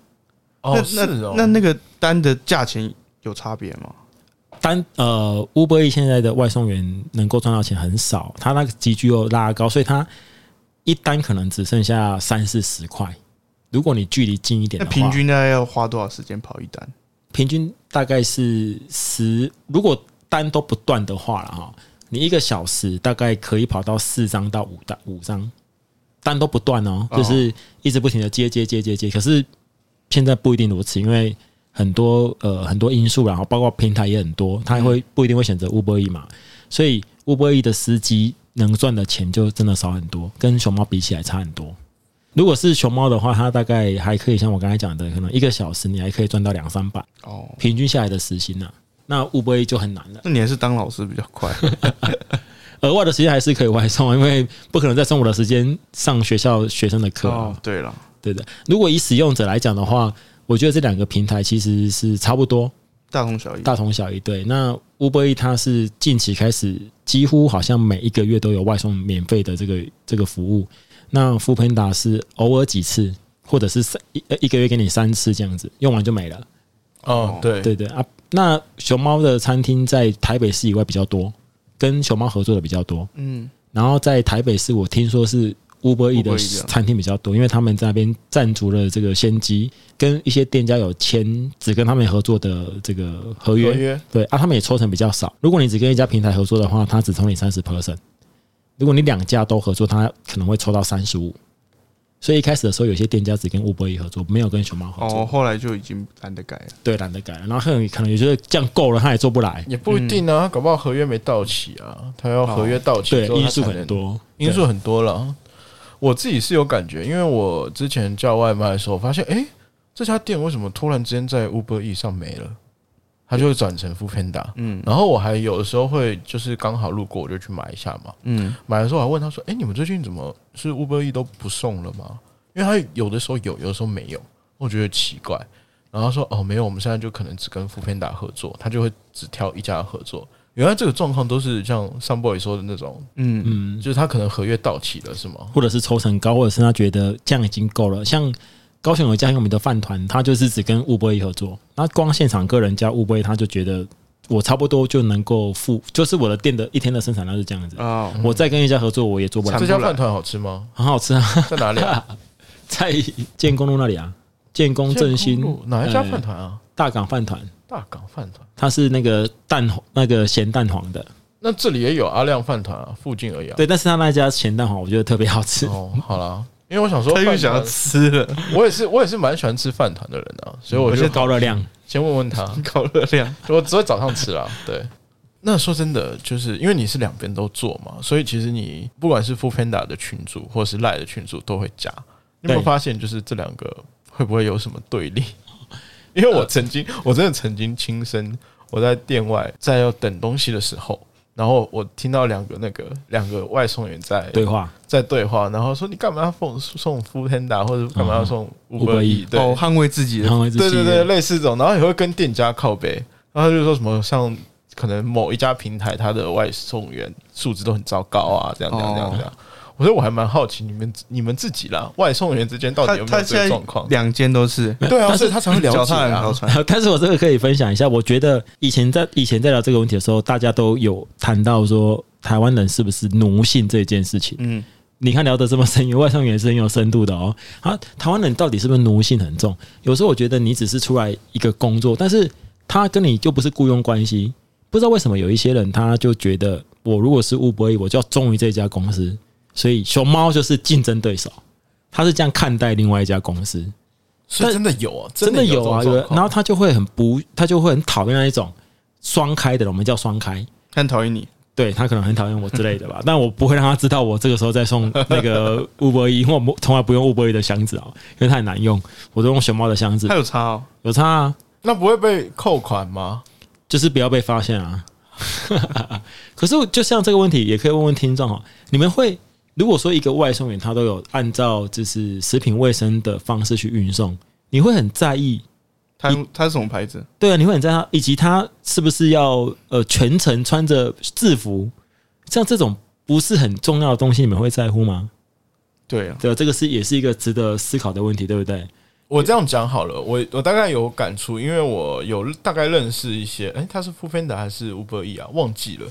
哦，那是那哦，那那个单的价钱有差别吗？单呃，Uber E 现在的外送员能够赚到钱很少，他那个集聚又拉高，所以他一单可能只剩下三四十块。如果你距离近一点的话，那平均大概要花多少时间跑一单？平均大概是十，如果单都不断的话了哈，你一个小时大概可以跑到四张到五单五张，单都不断哦，哦就是一直不停的接接接接接。可是现在不一定如此，因为很多呃很多因素，然后包括平台也很多，他会不一定会选择 Uber E 嘛，所以 Uber E 的司机能赚的钱就真的少很多，跟熊猫比起来差很多。如果是熊猫的话，它大概还可以像我刚才讲的，可能一个小时你还可以赚到两三百。哦，平均下来的时薪呐、那 Uber E 就很难了。那你还是当老师比较快。额外的时间还是可以外送啊，因为不可能在中午的时间上学校学生的课、啊。哦，对了，对的，如果以使用者来讲的话，我觉得这两个平台其实是差不多，大同小异。大同小异。对，那 Uber E 它是近期开始，几乎好像每一个月都有外送免费的这个这个服务。那 f o o Panda 是偶尔几次，或者是三一呃一个月给你三次这样子，用完就没了。哦，对对对啊，那熊猫的餐厅在台北市以外比较多，跟熊猫合作的比较多。嗯，然后在台北市，我听说是 Uber E 的 E 的餐厅比较多，因为他们在那边占足了这个先机，跟一些店家有签只跟他们合作的这个合约。合约对啊，他们也抽成比较少。如果你只跟一家平台合作的话，他只抽你三十 percent；如果你两家都合作，他可能会抽到三十五。所以一开始的时候，有些店家只跟 Uber E 合作，没有跟熊猫合作。哦，后来就已经懒得改了。对，懒得改了。然后可能可能也觉得这样够了，他也做不来。也不一定啊，搞不好合约没到期啊，他要合约到期对之，后，因素很多，因素很多了。我自己是有感觉，因为我之前叫外卖的时候，发现哎、诶这家店为什么突然之间在 Uber E 上没了？它就会转成 f o o Panda。嗯然后我还有的时候会就是刚好路过，我就去买一下嘛。嗯，买的时候我还问他说：“哎、你们最近怎么是 Uber E 都不送了吗？”因为他有的时候有，有的时候没有，我觉得奇怪。然后他说：“哦，没有，我们现在就可能只跟 f o o Panda 合作，他就会只挑一家合作。原来这个状况都是像上 boy 说的那种，嗯，嗯，就是他可能合约到期了，是吗？或者是抽成高，或者是他觉得这样已经够了。像高雄有一家很有名的饭团，他就是只跟乌波一合作，那光现场个人加乌波一，他就觉得我差不多就能够付，就是我的店的一天的生产量是这样子。哦，我再跟一家合作，我也做不了这家饭团好吃吗？很好吃啊，在哪里啊？在建工路那里啊，建工振兴路哪一家呃饭团啊？大港饭团，大港饭团。它是那个蛋那个咸蛋黄的，那这里也有阿亮饭团啊，附近而已啊。对，但是他那家咸蛋黄我觉得特别好吃。哦，好啦，因为我想说他又饭想要，吃了，我也是，我也是蛮喜欢吃饭团的人啊，所以我我就高热量，先问问他，高热量，我只会早上吃啦。对，那说真的，就是因为你是两边都做嘛，所以其实你不管是 f o o Panda 的群主或是赖的群主都会加。你有没有发现，就是这两个会不会有什么对立？因为我曾经，我真的曾经亲身我在店外在要等东西的时候，然后我听到两个那个两个外送员在对话，在对话，然后说你干嘛要送送 o o Panda 或者干嘛要送 Uber E E？对，哦，捍卫自己的对对对，类似这种，然后也会跟店家靠背，然后他就说什么像可能某一家平台它的外送员素质都很糟糕啊，这样这样这样这样。我说我还蛮好奇你们你们自己啦，外送员之间到底有没有这个状况？两间都是对啊，但是所以他才会了解脚踏两条啊。船，但是我这个可以分享一下，我觉得以前在以前在聊这个问题的时候，大家都有谈到说台湾人是不是奴性这件事情。嗯，你看聊得这么深，外送员是很有深度的哦。啊，台湾人到底是不是奴性很重？有时候我觉得你只是出来一个工作，但是他跟你就不是雇佣关系。不知道为什么有一些人他就觉得，我如果是 Uber，我就要忠于这家公司，所以熊猫就是竞争对手。他是这样看待另外一家公司，所以真的有啊，真的有啊，有然后他就会很不，他就会很讨厌那一种双开的人，我们叫双开。很讨厌你，对他可能很讨厌我之类的吧，但我不会让他知道我这个时候在送那个 Uber E，因为我从来不用 Uber E 的箱子啊，因为太难用，我都用熊猫的箱子他，有差哦，有差啊，那不会被扣款吗？就是不要被发现啊。可是就像这个问题，也可以问问听众哈，你们会如果说一个外送员他都有按照就是食品卫生的方式去运送，你会很在意他他是什么牌子？对啊，你会很在意他，以及他是不是要呃全程穿着制服，像这种不是很重要的东西，你们会在乎吗？对啊，对啊，这个是也是一个值得思考的问题，对不对？我这样讲好了，我我大概有感触，因为我有大概认识一些，哎、他是 f o o Panda 还是 Uber E 啊？忘记了，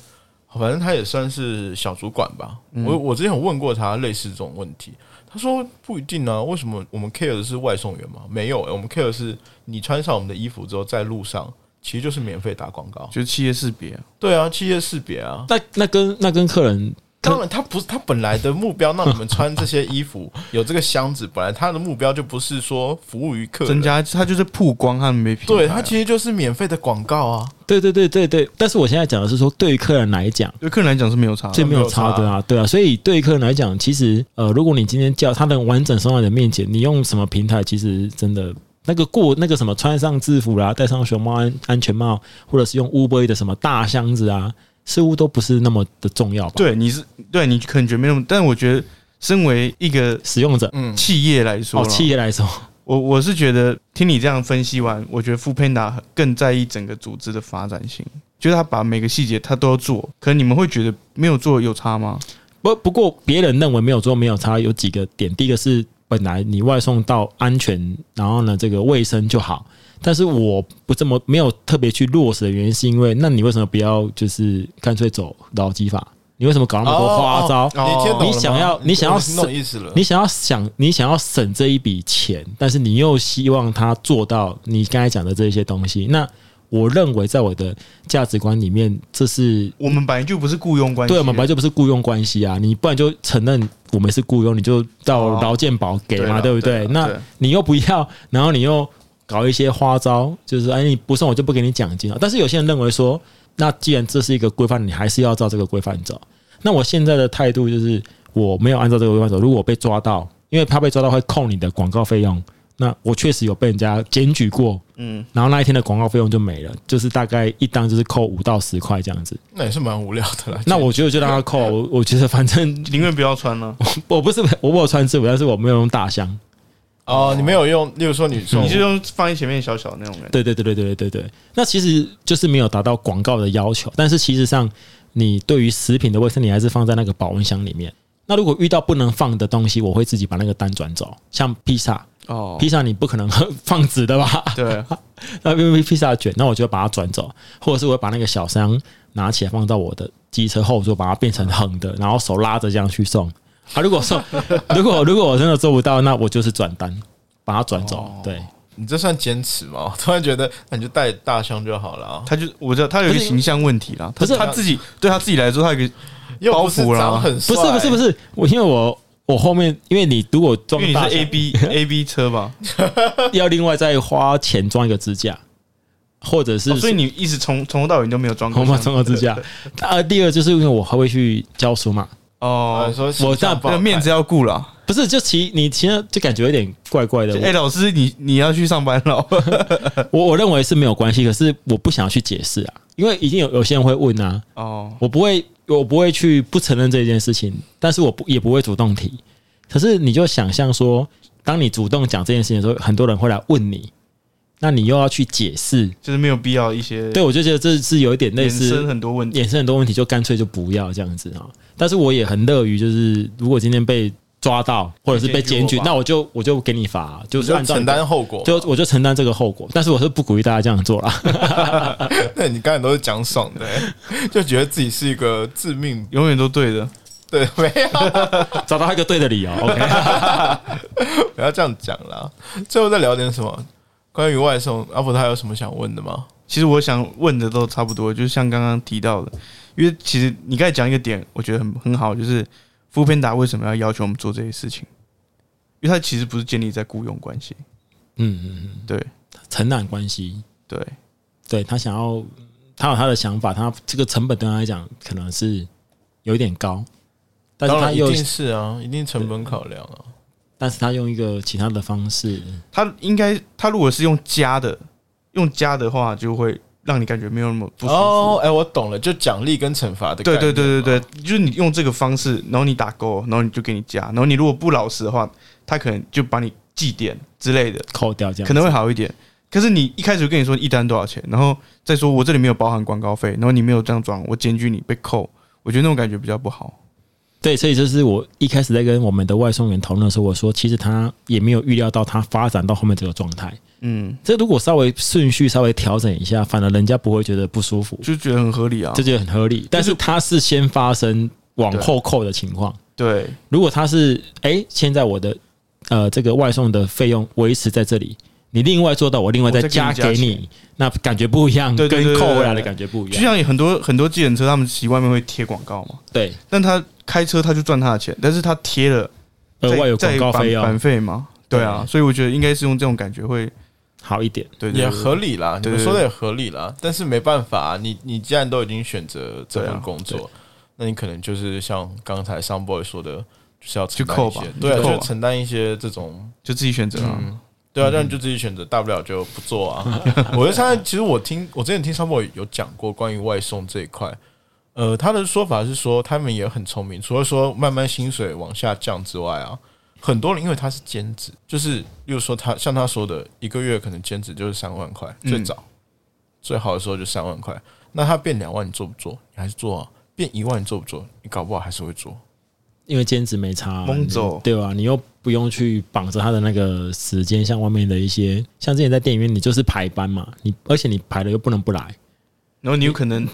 反正他也算是小主管吧。我我之前有问过他类似这种问题，他说不一定啊，为什么我们 care 的是外送员吗？没有、我们 care 的是你穿上我们的衣服之后，在路上其实就是免费打广告。就是企业识别啊，对啊，企业识别啊。那那跟那跟客人当然，他不是他本来的目标，让你们穿这些衣服，有这个箱子，本来他的目标就不是说服务于客人，增加他就是曝光他们没品牌啊，对他其实就是免费的广告啊。对对对对对，但是我现在讲的是说，对于客人来讲。对客人来讲是没有差的，这没有差的啊，对啊，所以对于客人来讲，其实呃，如果你今天叫他能完整送到你的面前，你用什么平台，其实真的那个过那个什么穿上制服啦，戴上熊猫安安全帽，或者是用 Uber 的什么大箱子啊，似乎都不是那么的重要吧？对，你是对你可能觉得没那么，但我觉得身为一个使用者嗯，企业来说哦，企业来说，我我是觉得听你这样分析完，我觉得 f o o Panda 更在意整个组织的发展性，就是他把每个细节他都要做，可能你们会觉得没有做有差吗？不不过别人认为没有做没有差，有几个点。第一个是本来你外送到安全，然后呢这个卫生就好，但是我不这么没有特别去落实的原因，是因为那你为什么不要就是干脆走劳基法？你为什么搞那么多花招？哦哦你想要你想要我是那种意思了。你想要想你想要省这一笔钱，但是你又希望他做到你刚才讲的这些东西，那我认为在我的价值观里面，这是我们本来就不是雇佣关系，对，我们本来就不是雇佣关系啊，你不然就承认我们是雇佣，你就到劳健保给嘛，对对不对？那你又不要，然后你又搞一些花招，就是哎，你不送我就不给你奖金了。但是有些人认为说，那既然这是一个规范，你还是要照这个规范走。那我现在的态度就是，我没有按照这个规范走。如果我被抓到，因为他被抓到会扣你的广告费用，那我确实有被人家检举过，嗯，然后那一天的广告费用就没了，就是大概一单就是扣五到十块这样子。那也是蛮无聊的啦。那我觉得就让他扣，我我觉得反正宁愿不要穿了。我不是我我有穿制服，但是我没有用大箱，哦，你没有用，例如说你送你就用放在前面小小的那种人。对对对对对对对对，那其实就是没有达到广告的要求，但是其实上你对于食品的卫生，你还是放在那个保温箱里面。那如果遇到不能放的东西，我会自己把那个单转走，像披萨，哦，披萨你不可能放纸的吧？对，那因为披萨卷，那我就把它转走，或者是我把那个小箱拿起来放到我的机车后座，把它变成横的，然后手拉着这样去送。啊，如果送，如果如果我真的做不到，那我就是转单，把它转走。哦对，你这算坚持吗？我突然觉得，那你就带大箱就好了啊，他就我知道他有一个形象问题啦，不是他自己对他自己来说，他有一个又不是包袱啦长很帅，不是不是不是，我因为我我后面，因为你如果因为你是 A B A B 车吧，要另外再花钱装一个支架，或者是、哦所以你一直从从头到尾你都没有装过我装个支架。啊，第二就是因为我还会去教书嘛，哦，哦，说我这样形象不好看那面子要顾了。不是就其你其实就感觉有点怪怪的。哎，老师，你你要去上班了？我我认为是没有关系，可是我不想要去解释啊，因为已经有有些人会问啊，哦，我不会我不会去不承认这件事情，但是我不也不会主动提。可是你就想象说，当你主动讲这件事情的时候，很多人会来问你，那你又要去解释，就是没有必要一些对我就觉得这是有一点类衍生似很多问题。衍生很多问题，就干脆就不要这样子啊。但是我也很乐于，就是如果今天被抓到或者是被检举那我就我就给你罚，就是按照承担后果，就我就承担这个后果。但是我是不鼓励大家这样做啦。那你刚才都是讲爽的、欸就觉得自己是一个致命，永远都对的。对，没有，找到一个对的理由，OK。不要这样讲啦。最后再聊点什么？关于外送，阿福他有什么想问的吗？其实我想问的都差不多，就是像刚刚提到的，因为其实你刚才讲一个点，我觉得很很好，就是富片达为什么要要求我们做这些事情？因为它其实不是建立在雇佣关系，嗯嗯嗯，对。承揽关系，对，对他想要，他有他的想法，他这个成本对他来讲可能是有一点高，但是他又，一定是啊，一定成本考量啊。但是他用一个其他的方式，他应该他如果是用加的，用加的话，就会让你感觉没有那么不舒服。哦，哎、我懂了，就奖励跟惩罚的概对。对对对对，就是你用这个方式，然后你打勾，然后你就给你加，然后你如果不老实的话，他可能就把你记点之类的，扣掉这样，可能会好一点。可是你一开始就跟你说一单多少钱，然后再说我这里没有包含广告费，然后你没有这样装，我检举你被扣，我觉得那种感觉比较不好。对，所以这是我一开始在跟我们的外送员讨论的时候，我说其实他也没有预料到他发展到后面这个状态。嗯，这如果稍微顺序稍微调整一下，反而人家不会觉得不舒服，就觉得很合理啊这。就很合理。但是他是先发生往后扣的情况，对，如果他是哎、诶现在我的呃这个外送的费用维持在这里，你另外做到我另外再加给你那感觉不一样，跟扣回来的感觉不一样。就像有很多很多计程车，他们骑外面会贴广告嘛，对，但他开车他就赚他的钱，但是他贴了额外有在广告费啊版版费嘛，对啊，所以我觉得应该是用这种感觉会好一点。对对也合理啦，你对对们说的也合理啦，但是没办法、啊，你你既然都已经选择这份工作，那你可能就是像刚才商 boy 说的，就是要承去扣吧担一些，对啊，就承担一些这种，就自己选择啊。嗯，对啊，那你就自己选择，大不了就不做啊。我就现在其实我听我之前听商 boy 有讲过关于外送这一块，呃，他的说法是说他们也很聪明，除了说慢慢薪水往下降之外啊，很多人因为他是兼职，就是例如说他像他说的，一个月可能兼职就是三万块，嗯最早、最好的时候就三万块。那他变两万，你做不做？你还是做啊。变一万，你做不做？你搞不好还是会做。因为兼职没差、啊，蒙走对吧、你又不用去绑着他的那个时间，像外面的一些，像之前在电影院，你就是排班嘛，你而且你排了又不能不来，然后你有可能，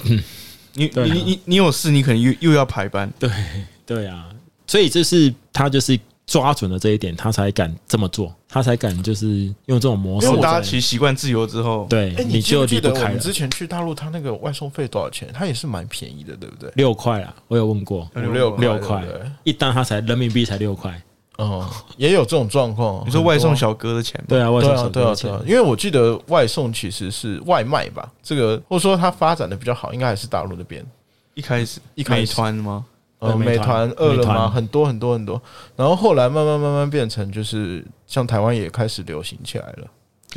你你你你有事，你可能又又要排班，对 对啊，所以这是他就是抓准了这一点，他才敢这么做，他才敢就是用这种模式因为大。家其实习惯自由之后，对，哎、你记就不记离不开了得我们之。前去大陆，他那个外送费多少钱？他也是蛮便宜的，对不对？六块啊，我有问过，五六六块对一单他才人民币才六块。哦，也有这种状况。你说外送小哥的钱，对啊，外送小哥的钱对啊，因为我记得外送其实是外卖吧，这个或者说它发展的比较好，应该还是大陆那边。一开始一开始美团吗？呃，美团、饿了么很多很多很多，然后后来慢慢慢慢变成就是像台湾也开始流行起来了。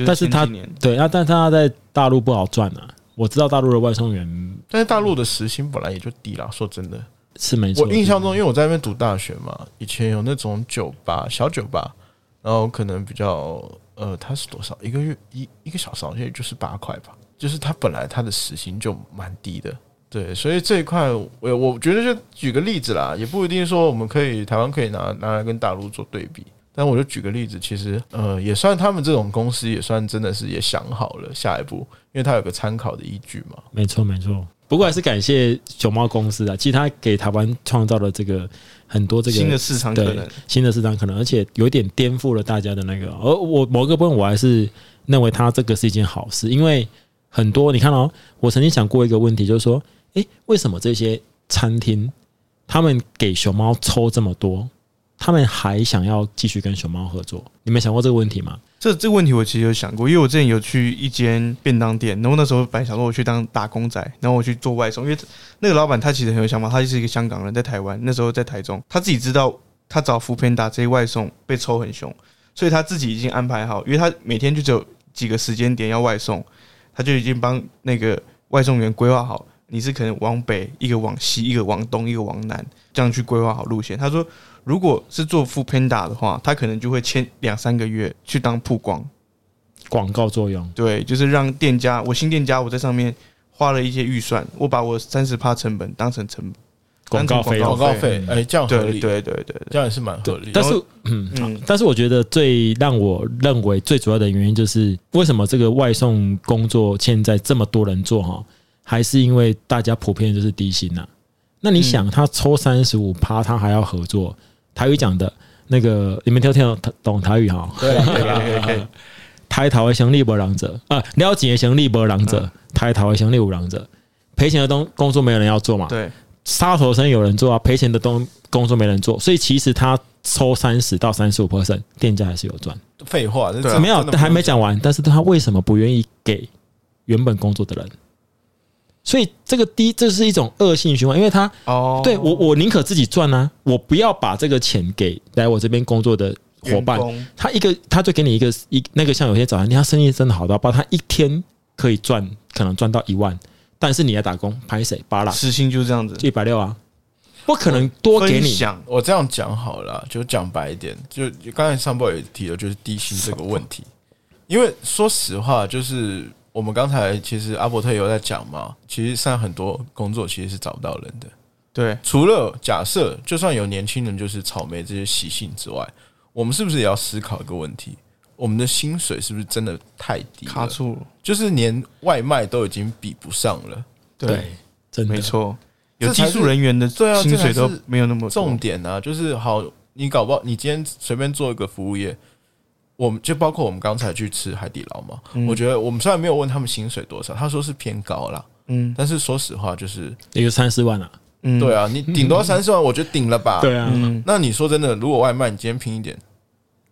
但是他前几年对啊，但他在大陆不好赚啊。我知道大陆的外送员但是大陆的时薪本来也就低啦，说真的，是没错。我印象中，因为我在那边读大学嘛，以前有那种酒吧、小酒吧，然后可能比较呃，它是多少一个月一一个小时好像也就是八块吧，就是他本来他的时薪就蛮低的，对，所以这一块我我觉得就举个例子啦，也不一定说我们可以台湾可以拿拿来跟大陆做对比，但我就举个例子，其实呃也算他们这种公司也算真的是也想好了下一步，因为它有个参考的依据嘛。没错，没错。不过还是感谢熊猫公司啊，其实它给台湾创造了这个很多这个新的市场可能，新的市场可能，而且有点颠覆了大家的那个。而我某个部分我还是认为它这个是一件好事，因为很多你看哦，我曾经想过一个问题，就是说，诶，为什么这些餐厅他们给熊猫抽这么多，他们还想要继续跟熊猫合作？你们想过这个问题吗？这这个问题我其实有想过，因为我之前有去一间便当店，然后那时候本来想说我去当打工仔，然后我去做外送，因为那个老板他其实很有想法，他就是一个香港人，在台湾，那时候在台中，他自己知道他找福片打这些外送被抽很凶，所以他自己已经安排好，因为他每天就只有几个时间点要外送，他就已经帮那个外送员规划好，你是可能往北，一个往西，一个往东，一个往南，这样去规划好路线。他说，如果是做 f o o Panda 的话，他可能就会签两三个月去当曝光。广告作用，对，就是让店家，我新店家，我在上面花了一些预算，我把我三十趴成本当成成本广告费。广告费，哎，这样合对理，对对对对，这样也是蛮合理。的。但是，嗯，嗯，但是我觉得最让我认为最主要的原因就是，为什么这个外送工作现在这么多人做哈，还是因为大家普遍就是低薪呐、那你想，他抽三十五趴，他还要合作，台语讲的那个，你们听听懂懂台语哈？对可以可以可以，台头的行李无人者啊，了解的行李无人者，台头的行李无人者，赔钱的东工作没有人要做嘛，对，杀头生有人做啊，赔钱的东工作没人做，所以其实他抽三十到三十五 percent，店家还是有赚。废话，没有还没讲完，但是他为什么不愿意给原本工作的人？所以这个第一，这是一种恶性循环，因为他哦，对我，我宁可自己赚啊，我不要把这个钱给来我这边工作的伙伴。他一个，他就给你一个一那个像有些早餐店，他生意真的好到爆，他一天可以赚，可能赚到一万，但是你来打工，拍谁巴拉时薪就是这样子，一百六啊，不可能多给你。想我这样讲好了，就讲白一点，就刚才上报也提了，就是低薪这个问题。因为说实话，就是我们刚才其实阿伯特有在讲嘛，其实现在很多工作其实是找不到人的。对，除了假设，就算有年轻人就是草莓这些习性之外，我们是不是也要思考一个问题？我们的薪水是不是真的太低了？卡住了，就是连外卖都已经比不上了。对，真的没错，有技术人员的对啊薪水都没有那么重点啊，就是好，你搞不好你今天随便做一个服务业，我们就包括我们刚才去吃海底捞嘛，嗯。我觉得我们虽然没有问他们薪水多少，他说是偏高啦，嗯。但是说实话就是，一个三四万啊，嗯，对啊，你顶多 三十万，我觉得顶了吧。对啊，嗯，那你说真的，如果外卖你今天拼一点，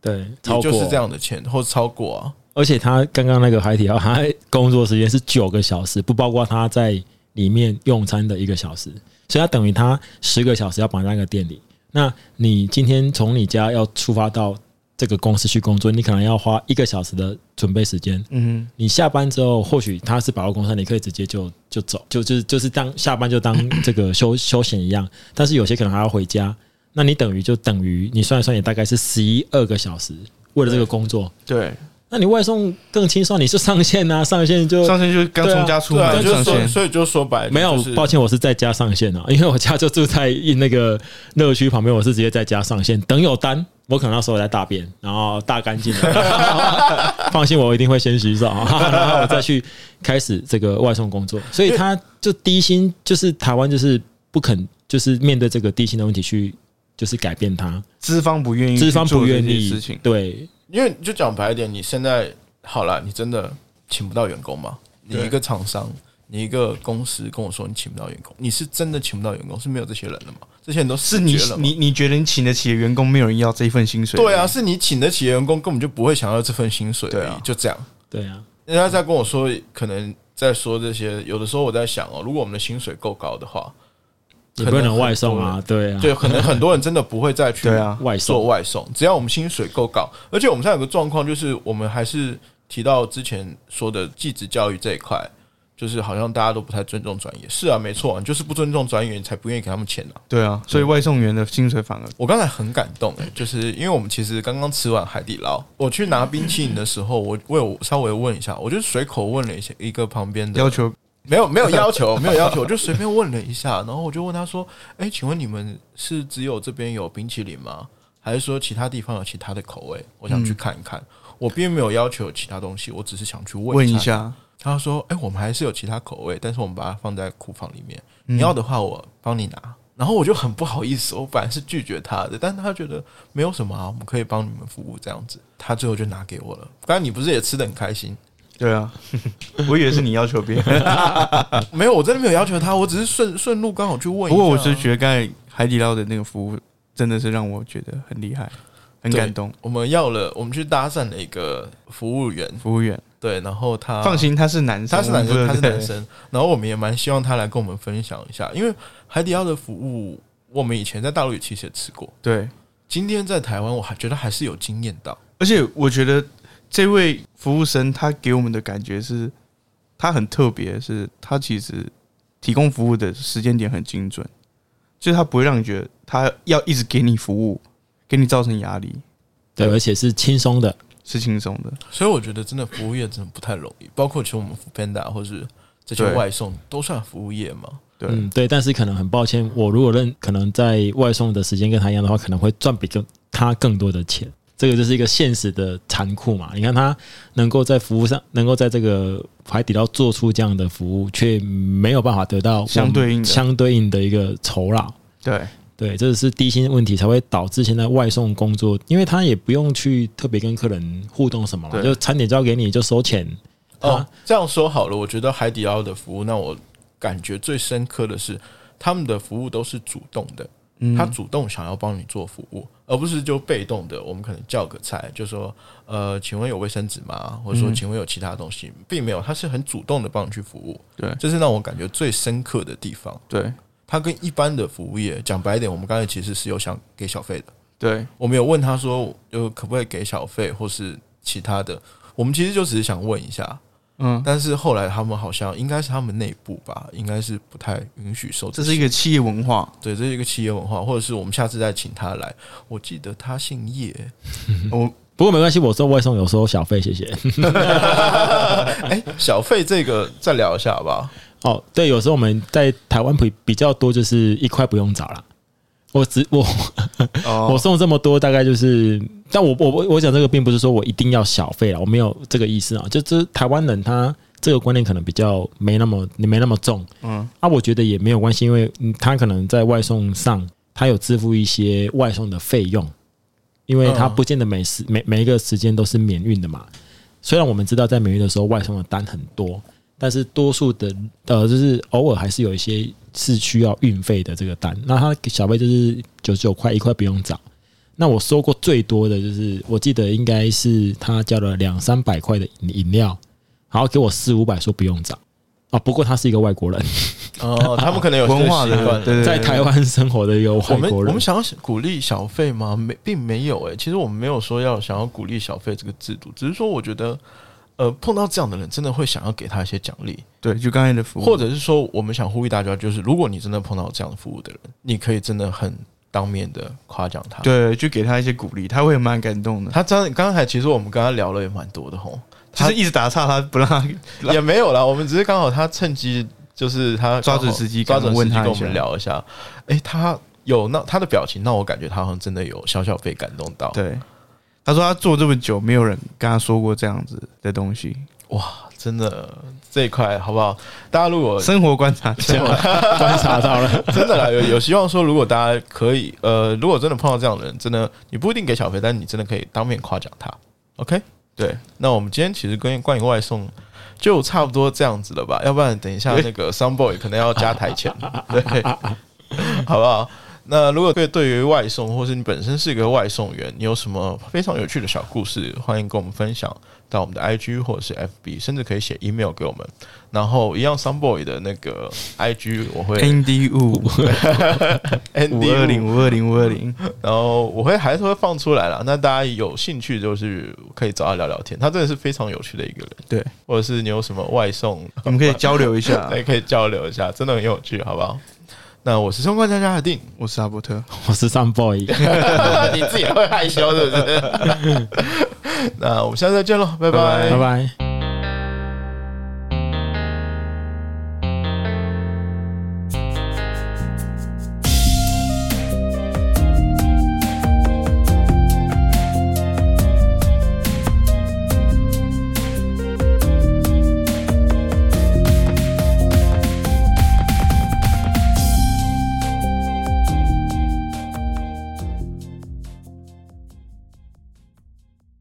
对，超过就是这样的钱，或者超过啊，而且他刚刚那个海底捞，他工作时间是九个小时，不包括他在里面用餐的一个小时，所以他等于他十个小时要绑在那个店里。那你今天从你家要出发到这个公司去工作，你可能要花一个小时的准备时间。嗯，你下班之后，或许他是百货公司，你可以直接就就走，就就是就是当下班就当这个 休休闲一样。但是有些可能还要回家，那你等于就等于你算一算，也大概是十一二个小时，为了这个工作。对，那你外送更轻松，你是上线啊，上线就上线就是刚从家出门上线，所以就说白了，没有就，是抱歉，我是在家上线啊，因为我家就住在那个乐区旁边，我是直接在家上线，等有单，我可能那时候我在大便，然后大干净了，放心，我一定会先洗澡，然后我再去开始这个外送工作，所以他就低薪，就是台湾就是不肯，就是面对这个低薪的问题去，就是改变它，资方不愿意，资方不愿意事情，对，因为就讲白一点，你现在好了，你真的请不到员工吗？你一个厂商，你一个公司跟我说你请不到员工，你是真的请不到员工，是没有这些人的吗？这些人都是你你你觉得你请得起的员工，没有人要这一份薪水？对啊，，是你请得起的员工，根本就不会想要这份薪水对啊。就这样。对啊，人家在跟我说，可能在说这些，有的时候我在想哦，如果我们的薪水够高的话，你不能外送啊，对啊，对，可能 很多人真的不会再去对啊。外做送，外送，只要我们薪水够高，而且我们现在有个状况，就是我们还是提到之前说的继职教育这一块，就是好像大家都不太尊重专业。是啊，没错，你就是不尊重专业，你才不愿意给他们钱啊。对啊，所以外送员的薪水反而我刚才很感动诶、就是因为我们其实刚刚吃完海底捞，我去拿冰淇淋的时候，我我有稍微问一下，我就随口问了一下一个旁边的要求没有没有要求，没有要求，我就随便问了一下，然后我就问他说：“哎、请问你们是只有这边有冰淇淋吗？还是说其他地方有其他的口味？我想去看一看。我并没有要求有其他东西，我只是想去问一问一。下，他说：“哎、我们还是有其他口味，但是我们把它放在库房里面。嗯你要的话，我帮你拿。”然后我就很不好意思，我本来是拒绝他的，但他觉得没有什么啊，我们可以帮你们服务这样子。他最后就拿给我了。刚才你不是也吃的很开心？对啊，我以为是你要求别人，没有，我真的没有要求他，我只是顺顺路刚好去问一下。不过我是觉得刚才海底捞的那个服务真的是让我觉得很厉害，很感动。我们要了，我们去搭讪了一个服务员，服务员对，然后他放，心，他是男生，他是男生，他是男。生，然后我们也蛮希望他来跟我们分享一下，因为海底捞的服务，我们以前在大陆也其实也吃过，对，今天在台湾，我还觉得还是有惊艳到，而且我觉得这位服务生他给我们的感觉是，他很特别，是他其实提供服务的时间点很精准，就是他不会让你觉得他要一直给你服务，给你造成压力，对，而且是轻松的。是轻松的。所以我觉得真的服务业真的不太容易，包括其实我们 Panda 或是这些外送都算服务业嘛，对，嗯，对，但是可能很抱歉，我如果认可能在外送的时间跟他一样的话，可能会赚比更他更多的钱。这个就是一个现实的残酷嘛。你看他能够在服务上，能够在这个海底捞做出这样的服务，却没有办法得到相对应相对应的一个酬劳。对，对，这是低薪问题才会导致现在外送工作，因为他也不用去特别跟客人互动什么嘛，就餐点交给你就收钱。哦啊，这样说好了，我觉得海底捞的服务，让我感觉最深刻的是，他们的服务都是主动的，嗯他主动想要帮你做服务，而不是就被动的。我们可能叫个菜，就说呃，请问有卫生纸吗？或者说嗯请问有其他东西，并没有，他是很主动的帮你去服务，对这是让我感觉最深刻的地方。对他跟一般的服务业讲白一点，我们刚才其实是有想给小费的，对我们有问他说，就可不可以给小费，或是其他的，我们其实就只是想问一下，嗯，但是后来他们好像应该是他们内部吧，应该是不太允许收这是一个企业文化，对，这是一个企业文化，或者是我们下次再请他来。我记得他姓叶，我不过没关系，我收外送有收小费，谢谢。哎、小费这个再聊一下吧。哦，对，有时候我们在台湾比比较多，就是一块不用找了。我只我哦 我送这么多，大概就是，但我我我我讲这个并不是说我一定要小费啦，我没有这个意思啊。就这台湾人他这个观念可能比较没那么你没那么重嗯啊，我觉得也没有关系，因为嗯他可能在外送上他有支付一些外送的费用，因为他嗯不见得每时每每一个时间都是免运的嘛。虽然我们知道在免运的时候外送的单很多，但是多数的呃，就是偶尔还是有一些是需要运费的这个单。那他小费就是九十九块，一块不用找。那我收过最多的就是，我记得应该是他交了两三百块的饮饮料，然后给我四五百说不用找啊。不过他是一个外国人，哦，他们可能有文化的习惯在台湾生活的一个外我们国人我们。想要鼓励小费吗？没，并没有诶、其实我们没有说要想要鼓励小费这个制度，只是说我觉得，呃，碰到这样的人，真的会想要给他一些奖励，对，就刚才的服务，或者是说，我们想呼吁大家，就是如果你真的碰到这样的服务的人，你可以真的很当面的夸奖他。，对，就给他一些鼓励，他会蛮感动的。他刚刚才其实我们跟他聊了也蛮多的吼，就是一直打岔，他不让他也没有啦，我们只是刚好他趁机就是他抓准时机抓准时机跟我们聊一下。诶，他有那他的表情让我感觉他好像真的有小小被感动到。对。他说他做这么久，没有人跟他说过这样子的东西。哇，真的这一块好不好？大家如果生活观察家，观察到了，真的啦，有有希望说，如果大家可以，呃，如果真的碰到这样的人，真的你不一定给小费，但你真的可以当面夸奖他。OK，对，那我们今天其实跟关于外送就差不多这样子了吧？要不然等一下那个 Sunboy 可能要加台钱，对，好不好？那如果对对于外送，或是你本身是一个外送员，你有什么非常有趣的小故事，欢迎跟我们分享到我们的 IG 或者是 FB，甚至可以写 email 给我们。然后一样，Sunboy 的那个 IG 我会 N D 五五 ND 二零五二零五二零，然后我会还是会放出来了。那大家有兴趣就是可以找他聊聊天，他真的是非常有趣的一个人。对，或者是你有什么外送，我们可以交流一下。也可以交流一下，真的很有趣，好不好？那我是中冠家家的定，我是阿伯特，我是 Sun Boy，你自己会害羞是不是？那我们下次再见喽，拜拜拜拜。